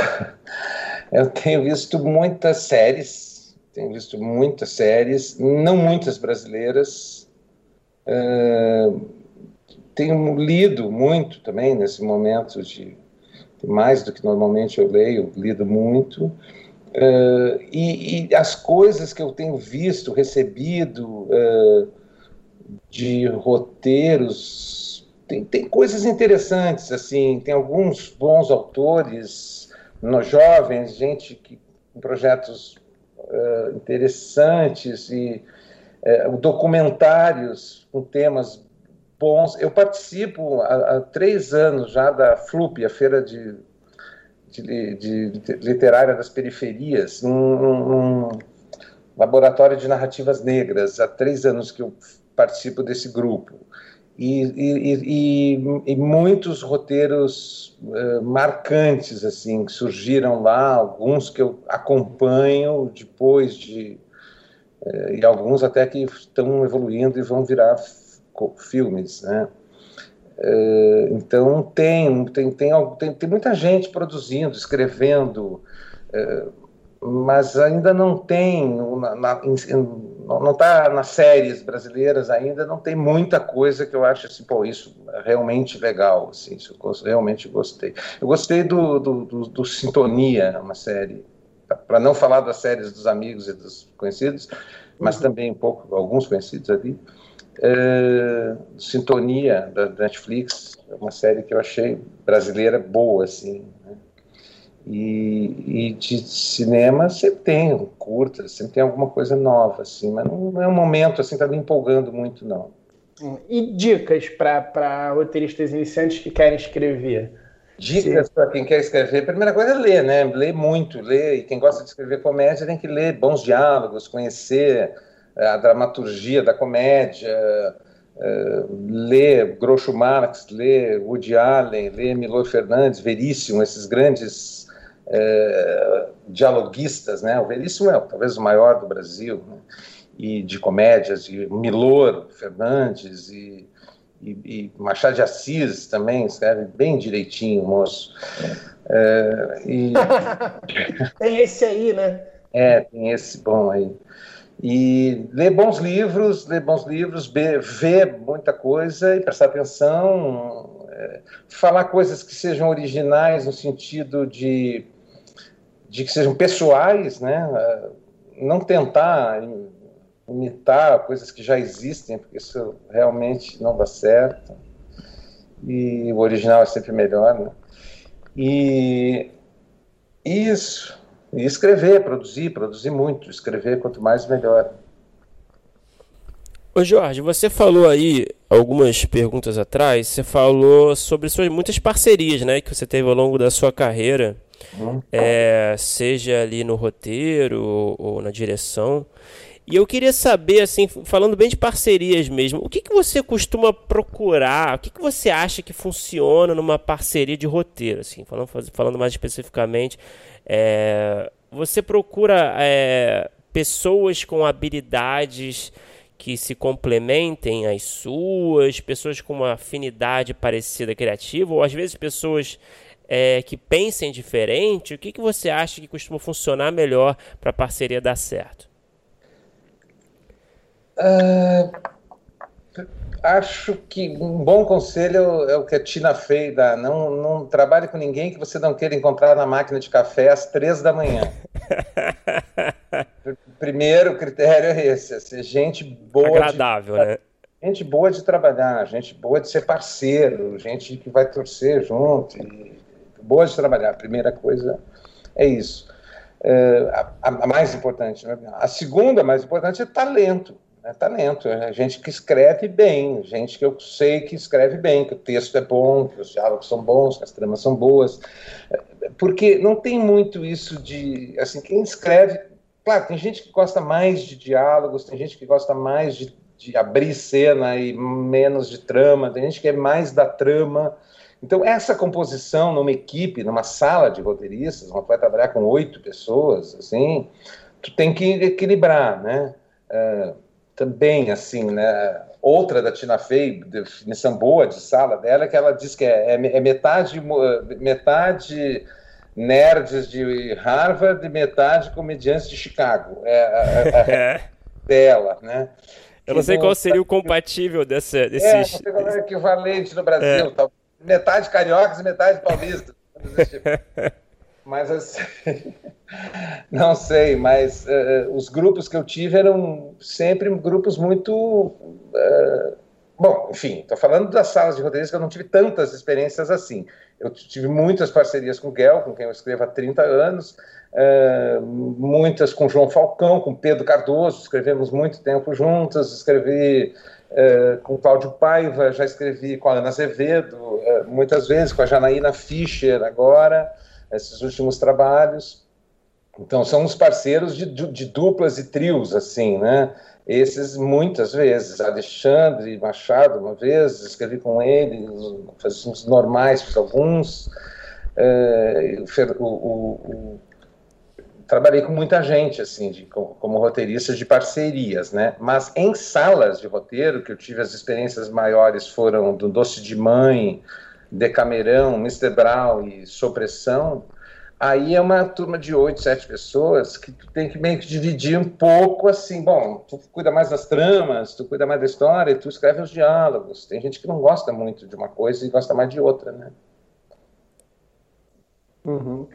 eu tenho visto muitas séries, tenho visto muitas séries, não muitas brasileiras. Uh, tenho lido muito também nesse momento de, mais do que normalmente eu leio, lido muito. Uh, e, e, as coisas que eu tenho visto, recebido uh, de roteiros, tem, tem coisas interessantes, assim, tem alguns bons autores nos jovens, gente que, com projetos uh, interessantes e uh, documentários com temas bons. Eu participo há, há, três anos já da FLUP, a Feira de, de, de, Literária das Periferias, num, laboratório de narrativas negras. Há três anos que eu participo desse grupo. E, e, e, muitos roteiros uh, marcantes assim que surgiram lá, alguns que eu acompanho depois de uh, e alguns até que estão evoluindo e vão virar filmes, né? Uh, então tem tem, tem tem, tem muita gente produzindo, escrevendo mas ainda não tem, na, na, não está nas séries brasileiras ainda, não tem muita coisa que eu acho assim, pô, isso é realmente legal, assim, isso eu realmente gostei. Eu gostei do, do, do, do Sintonia, uma série para não falar das séries dos amigos e dos conhecidos, mas uhum. também um pouco, alguns conhecidos ali. É, Sintonia, da Netflix, é uma série que eu achei brasileira boa, assim. Né? E, e, de cinema sempre tem curta, sempre tem alguma coisa nova, assim, mas não, não é um momento assim, tá me empolgando muito, não. E dicas para roteiristas iniciantes que querem escrever? Dicas para quem quer escrever, a primeira coisa é ler, né? Ler muito, ler. E quem gosta de escrever comédia tem que ler bons diálogos, conhecer eh, a dramaturgia da comédia, uh, ler Groucho Marx, ler Woody Allen, ler Milor Fernandes, Veríssimo, esses grandes uh, dialoguistas, né? O Veríssimo é talvez o maior do Brasil, né? e de comédias, de Milor Fernandes e e, e, Machado de Assis também escreve bem direitinho, moço. É, e... tem esse aí, né? É, tem esse bom aí. E ler bons livros, ler bons livros, ver muita coisa e prestar atenção, é, falar coisas que sejam originais no sentido de, de que sejam pessoais, né? É, não tentar imitar coisas que já existem, porque isso realmente não dá certo. E o original é sempre melhor, né? E isso, e escrever, produzir, produzir muito, escrever quanto mais melhor. Ô Jorge, você falou aí algumas perguntas atrás, você falou sobre suas muitas parcerias, né, que você teve ao longo da sua carreira. É, seja ali no roteiro ou, ou na direção. E eu queria saber, assim, falando bem de parcerias mesmo, o que, que você costuma procurar? O que, que você acha que funciona numa parceria de roteiro? Assim, falando, falando mais especificamente, é, você procura é, pessoas com habilidades que se complementem às suas, pessoas com uma afinidade parecida criativa, ou às vezes pessoas é, que pensem diferente? O que, que você acha que costuma funcionar melhor para a parceria dar certo? Uh, acho que um bom conselho é o que a Tina Fey dá. Não, não trabalhe com ninguém que você não queira encontrar na máquina de café às três da manhã. Primeiro critério é esse, é ser gente boa. Agradável, de, né? Gente boa de trabalhar, gente boa de ser parceiro, gente que vai torcer junto, boa de trabalhar. A primeira coisa é isso. É, a, a, mais importante. Né? A segunda mais importante é talento é talento, é gente que escreve bem, gente que eu sei que escreve bem, que o texto é bom, que os diálogos são bons, que as tramas são boas, porque não tem muito isso de, assim, quem escreve, claro, tem gente que gosta mais de diálogos, tem gente que gosta mais de, de abrir cena e menos de trama, tem gente que é mais da trama, então essa composição numa equipe, numa sala de roteiristas, uma vai trabalhar com oito pessoas, assim, tu tem que equilibrar, né? Uh, também, assim, né? Outra da Tina Fey, definição boa de sala dela, que ela diz que é, é, é metade, metade nerds de Harvard e metade comediantes de Chicago. É, é, é dela, né? Eu não sei qual seria o compatível dessa. É, qual é equivalente no Brasil. É. Tá? Metade cariocas e metade paulistas. Mas assim... Não sei, mas uh, os grupos que eu tive eram sempre grupos muito. Uh, bom, enfim, estou falando das salas de roteiristas que eu não tive tantas experiências assim. Eu tive muitas parcerias com o Guel, com quem eu escrevo há 30 anos, uh, muitas com João Falcão, com Pedro Cardoso, escrevemos muito tempo juntos, escrevi com Cláudio Paiva, já escrevi com a Ana Azevedo, muitas vezes, com a Janaína Fischer agora, esses últimos trabalhos. Então, são os parceiros de, de, duplas e trios, assim, né? Esses, muitas vezes. Alexandre Machado, uma vez, escrevi com ele, uns normais, fiz alguns. É, o, o, o, trabalhei com muita gente, assim, de, como, como roteirista de parcerias, né? Mas em salas de roteiro, que eu tive as experiências maiores foram do Doce de Mãe, Decamerão, Mr. Brown e Sopressão, Aí é uma turma de oito, sete pessoas que tu tem que meio que dividir um pouco assim, bom, tu cuida mais das tramas, tu cuida mais da história, tu escreve os diálogos. Tem gente que não gosta muito de uma coisa e gosta mais de outra, né? Uhum.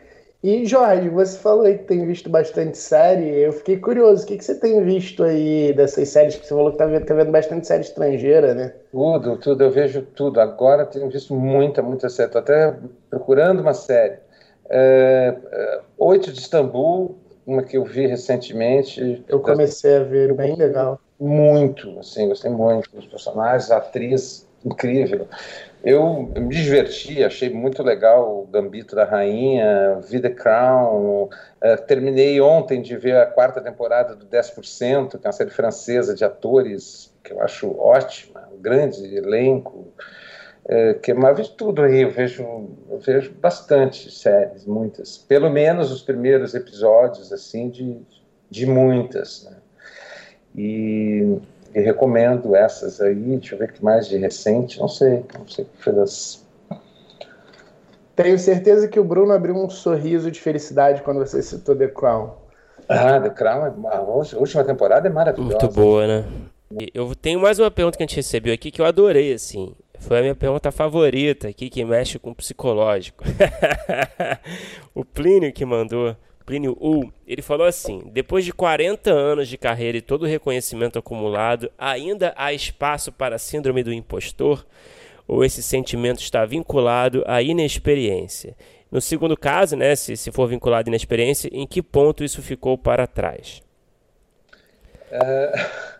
E Jorge, você falou aí que tem visto bastante série. Eu fiquei curioso, o que, que você tem visto aí dessas séries que você falou que tá vendo, tá vendo bastante série estrangeira, né? Tudo, tudo, eu vejo tudo. Agora tenho visto muita, muita série. Estou até procurando uma série. É, é, Oito de Istambul, uma que eu vi recentemente. Eu comecei a ver, bem legal. Muito, assim, gostei muito dos personagens, a atriz incrível. Eu me diverti, achei muito legal o Gambito da Rainha, Vi The Crown. Uh, terminei ontem de ver a quarta temporada do 10%, que é uma série francesa de atores que eu acho ótima, um grande elenco. Uh, que vejo tudo aí, eu vejo, eu vejo bastante séries, muitas. Pelo menos os primeiros episódios, assim, de, de muitas. Né? E e recomendo essas aí. Deixa eu ver que mais de recente, não sei, não sei o que foi das. Tenho certeza que o Bruno abriu um sorriso de felicidade quando você citou The Crown. Ah, The Crown, é a última temporada é maravilhosa. Muito boa, né? Eu tenho mais uma pergunta que a gente recebeu aqui que eu adorei, assim. Foi a minha pergunta favorita aqui, que mexe com o psicológico. o Plínio que mandou. Plínio U, ele falou assim: depois de 40 anos de carreira e todo o reconhecimento acumulado, ainda há espaço para a síndrome do impostor? Ou esse sentimento está vinculado à inexperiência? No segundo caso, né, se, se for vinculado à inexperiência, em que ponto isso ficou para trás? Uh...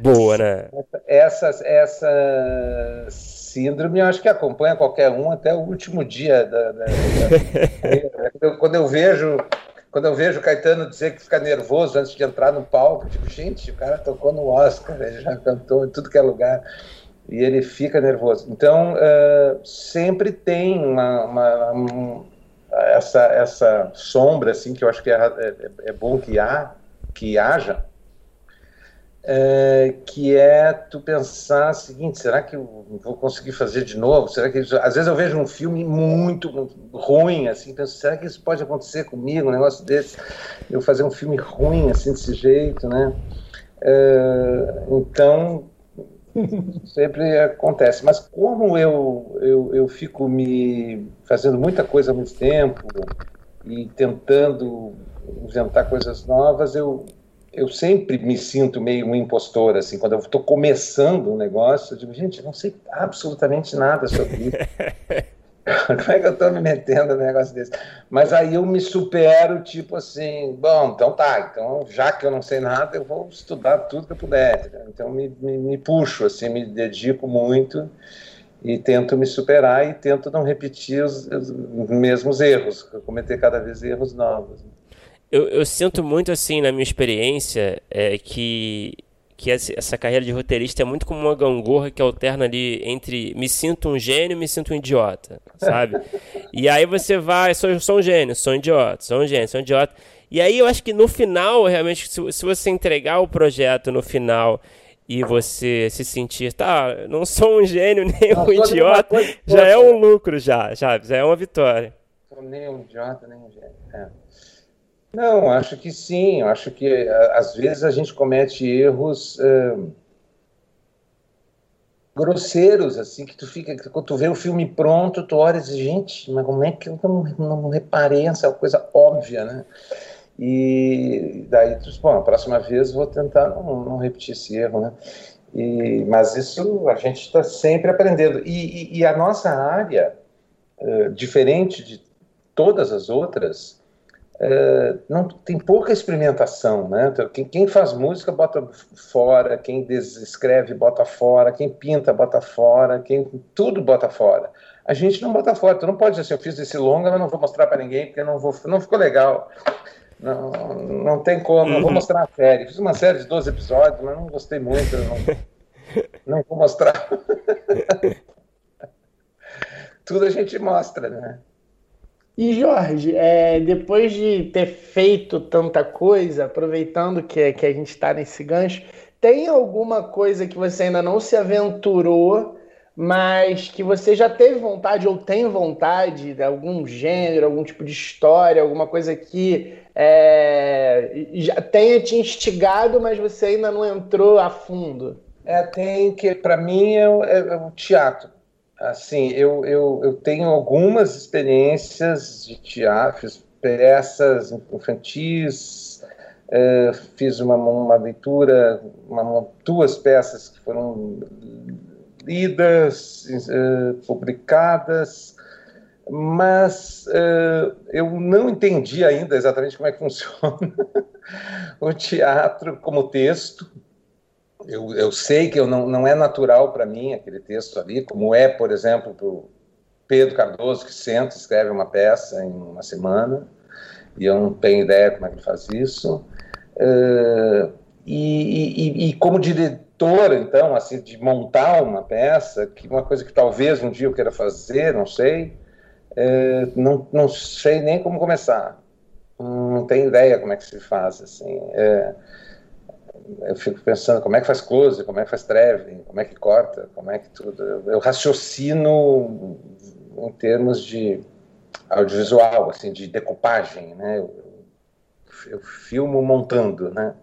Boa, né? Essa, essa síndrome, eu acho que acompanha qualquer um até o último dia da, da, da... quando eu vejo quando eu vejo o Caetano dizer que fica nervoso antes de entrar no palco, eu digo, gente, o cara tocou no Oscar, ele já cantou em tudo que é lugar, e ele fica nervoso. Então, uh, sempre tem uma, uma um, essa, essa sombra, assim, que eu acho que é, é, é bom que, há, que haja, é, que é tu pensar o seguinte, será que eu vou conseguir fazer de novo? Será que às vezes eu vejo um filme muito ruim assim, penso, será que isso pode acontecer comigo, um negócio desse? Eu fazer um filme ruim assim desse jeito, né? É, então sempre acontece. Mas como eu, eu eu fico me fazendo muita coisa há muito tempo e tentando inventar coisas novas, eu eu sempre me sinto meio um impostor, assim, quando eu estou começando um negócio, eu digo, gente, eu não sei absolutamente nada sobre isso. Como é que eu estou me metendo num negócio desse? Mas aí eu me supero, tipo assim, bom, então tá, então já que eu não sei nada, eu vou estudar tudo que eu puder. Então me, me, me puxo, assim, me dedico muito e tento me superar e tento não repetir os, os mesmos erros, cometer cada vez erros novos. Eu, eu sinto muito assim na minha experiência é, que que essa carreira de roteirista é muito como uma gangorra que alterna ali entre me sinto um gênio e me sinto um idiota, sabe? e aí você vai, sou, sou um gênio, sou um idiota, sou um gênio, sou um idiota. E aí eu acho que no final, realmente, se, se você entregar o projeto no final e você se sentir, tá, não sou um gênio nem um idiota, já é um lucro, já, já, já é uma vitória. Sou nem um idiota, nem um gênio. É. Não, acho que sim. Acho que às vezes a gente comete erros é, grosseiros, assim, que tu fica, quando tu vê o filme pronto, tu olha e diz, gente, mas como é que eu não, não reparei essa coisa óbvia, né? E daí tu diz, bom, a próxima vez vou tentar não, não repetir esse erro, né? E, mas isso a gente está sempre aprendendo. E, e, e, a nossa área, uh, diferente de todas as outras, é, não tem pouca experimentação, né? Então, quem, quem, faz música bota fora, quem escreve bota fora, quem pinta bota fora, quem tudo bota fora. A gente não bota fora. Tu não pode dizer assim, eu fiz esse longa, mas não vou mostrar para ninguém porque não vou, não ficou legal. Não, não tem como, não vou uhum. mostrar a série. Fiz uma série de 12 episódios, mas não gostei muito, não, não vou mostrar. tudo a gente mostra, né? E Jorge, é, depois de ter feito tanta coisa, aproveitando que, que a gente está nesse gancho, tem alguma coisa que você ainda não se aventurou, mas que você já teve vontade ou tem vontade de algum gênero, algum tipo de história, alguma coisa que é, já tenha te instigado, mas você ainda não entrou a fundo? É, tem que, para mim, é, é, é o teatro Assim, eu, eu, eu tenho algumas experiências de teatro, fiz peças infantis, uh, fiz uma, uma leitura, uma, duas peças que foram lidas, uh, publicadas, mas uh, eu não entendi ainda exatamente como é que funciona o teatro como texto. Eu, eu sei que eu não, não é natural para mim aquele texto ali, como é, por exemplo, para o Pedro Cardoso, que senta escreve uma peça em uma semana, e eu não tenho ideia como é que ele faz isso. Uh, e, e, e, como diretor, então, assim, de montar uma peça, que uma coisa que talvez um dia eu queira fazer, não sei, uh, não, não sei nem como começar. Não tenho ideia como é que se faz, assim. Uh, eu fico pensando como é que faz close, como é que faz traveling, como é que corta, como é que tudo. Eu raciocino em termos de audiovisual, assim, de decupagem, né? Eu, eu filmo montando, né?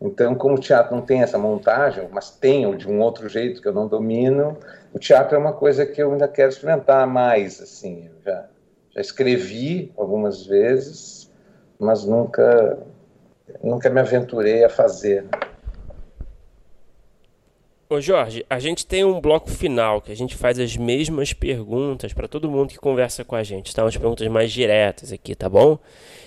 Então, como o teatro não tem essa montagem, mas tem de um outro jeito que eu não domino, o teatro é uma coisa que eu ainda quero experimentar mais, assim. Já, já escrevi algumas vezes, mas nunca nunca me aventurei a fazer. Ô Jorge, a gente tem um bloco final que a gente faz as mesmas perguntas para todo mundo que conversa com a gente, tá? Umas perguntas mais diretas aqui, tá bom?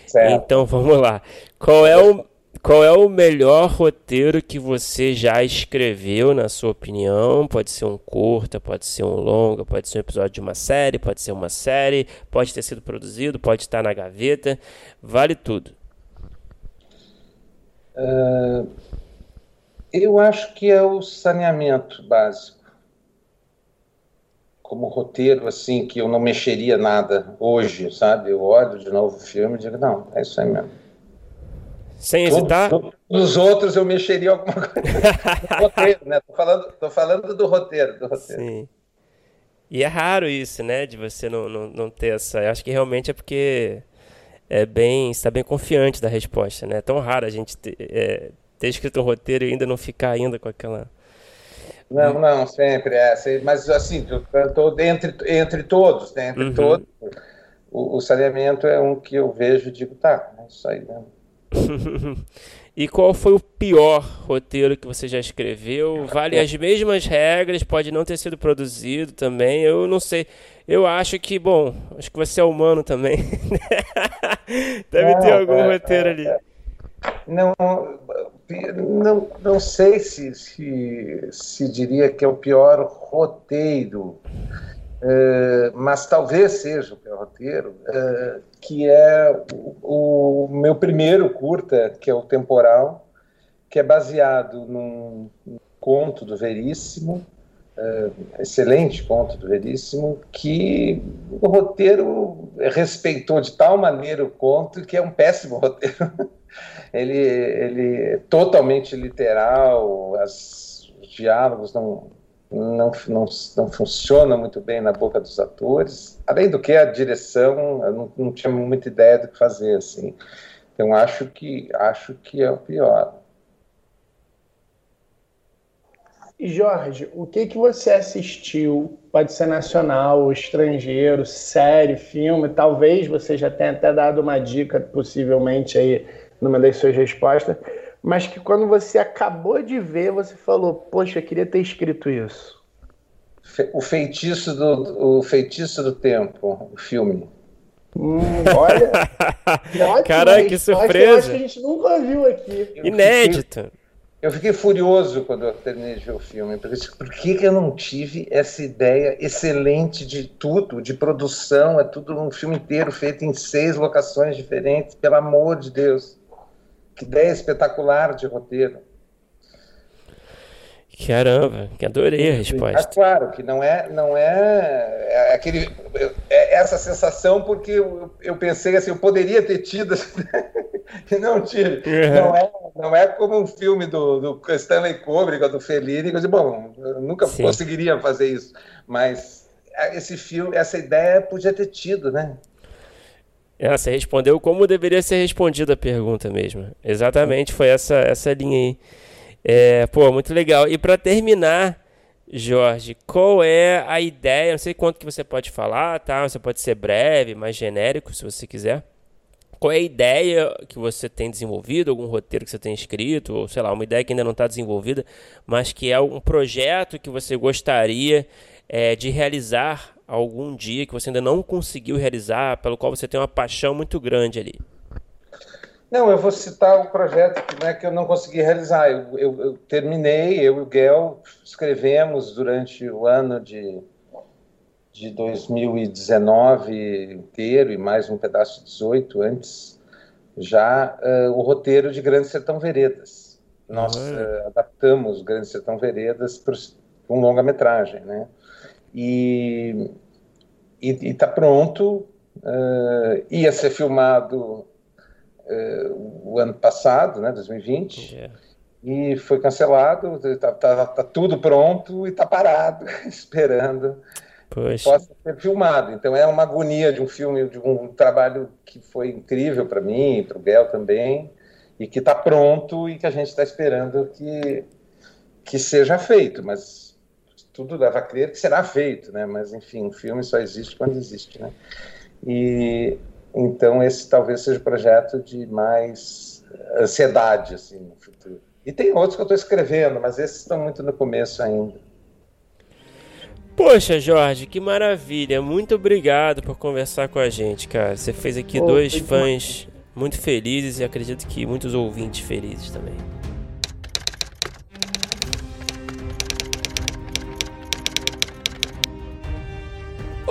Certo. Então vamos lá. Qual é o qual é o melhor roteiro que você já escreveu, na sua opinião? Pode ser um curta, pode ser um longa, pode ser um episódio de uma série, pode ser uma série, pode ter sido produzido, pode estar na gaveta, vale tudo. Uh, eu acho que é o saneamento básico. Como roteiro, assim, que eu não mexeria nada hoje, sabe? Eu olho de novo o filme e digo, não, é isso aí mesmo. Sem hesitar? Nos outros eu mexeria alguma coisa. roteiro, né? Tô falando, tô falando do roteiro, do roteiro. Sim. E é raro isso, né? De você não, não, não ter essa. Eu acho que realmente é porque é bem, está bem confiante da resposta, né? É tão raro a gente ter, é, ter escrito um roteiro e ainda não ficar ainda com aquela. Não, não, sempre é. Mas assim, tô entre, entre todos, né? Entre uhum. todos, o, o, saneamento é um que eu vejo e digo, tá, é isso aí mesmo. e qual foi o pior roteiro que você já escreveu? Vale as mesmas regras, pode não ter sido produzido também. Eu não sei. Eu acho que, bom, acho que você é humano também. Deve não, ter algum é, roteiro é, ali. É. Não, não, não sei se, se, se diria que é o pior roteiro, uh, mas talvez seja o pior roteiro, uh, que é o, o, meu primeiro curta, que é o Temporal, que é baseado num, conto do Veríssimo, uh, excelente conto do Veríssimo, que o roteiro respeitou de tal maneira o conto que é um péssimo roteiro. Ele, ele é totalmente literal, as, os diálogos não, não, não, não funcionam muito bem na boca dos atores. Além do que a direção, eu não, não tinha muita ideia do que fazer, assim. Então acho que acho que é o pior. E Jorge, o que que você assistiu? Pode ser nacional ou estrangeiro, série, filme. Talvez você já tenha até dado uma dica, possivelmente aí numa das suas respostas, mas que quando você acabou de ver, você falou, poxa, eu queria ter escrito isso. O feitiço do, o feitiço do tempo, o filme. Hum, olha, Caraca, que surpresa! Eu acho que a gente nunca viu aqui. Inédito. Eu fiquei furioso quando eu terminei de ver o filme, porque por que, que eu não tive essa ideia excelente de tudo, de produção, é tudo um filme inteiro feito em seis locações diferentes, pelo amor de Deus. Que ideia espetacular de roteiro. Caramba, que adorei a resposta. É claro que não é, não é, é aquele, é essa sensação porque eu, eu pensei assim, eu poderia ter tido e não tive. Uhum. Não, é, não é como um filme do, do Stanley Kubrick ou do Fellini, que eu bom, eu nunca Sim. conseguiria fazer isso, mas esse filme, essa ideia podia ter tido, né? Você respondeu como deveria ser respondida a pergunta mesmo. Exatamente, foi essa, essa linha aí. É, pô, muito legal. E para terminar, Jorge, qual é a ideia? Não sei quanto que você pode falar, tá? Você pode ser breve, mais genérico, se você quiser. qual é a ideia que você tem desenvolvido, algum roteiro que você tem escrito, ou sei lá, uma ideia que ainda não está desenvolvida, mas que é um projeto que você gostaria é, de realizar algum dia, que você ainda não conseguiu realizar, pelo qual você tem uma paixão muito grande ali. Não, eu vou citar o projeto que, né, que eu não consegui realizar. Eu, eu, eu, terminei, eu e o Guel escrevemos durante o ano de, de 2019 inteiro e mais um pedaço de 18 antes, já uh, o roteiro de Grande Sertão Veredas. Nós uh, adaptamos Grande Sertão Veredas para um longa-metragem, né? E está pronto, uh, ia ser filmado uh, o ano passado, né, 2020, yeah. e foi cancelado, está tá, tá tudo pronto e está parado, esperando Poxa. possa ser filmado. Então é uma agonia de um filme, de um trabalho que foi incrível para mim, para o Bel também, e que está pronto e que a gente está esperando que, que seja feito, mas tudo leva a crer que será feito, né? Mas enfim, um filme só existe quando existe, né? E então, esse talvez seja o projeto de mais ansiedade assim, no futuro. E tem outros que eu estou escrevendo, mas esses estão muito no começo ainda. Poxa, Jorge, que maravilha. Muito obrigado por conversar com a gente, cara. Você fez aqui oh, dois fãs muito felizes e acredito que muitos ouvintes felizes também.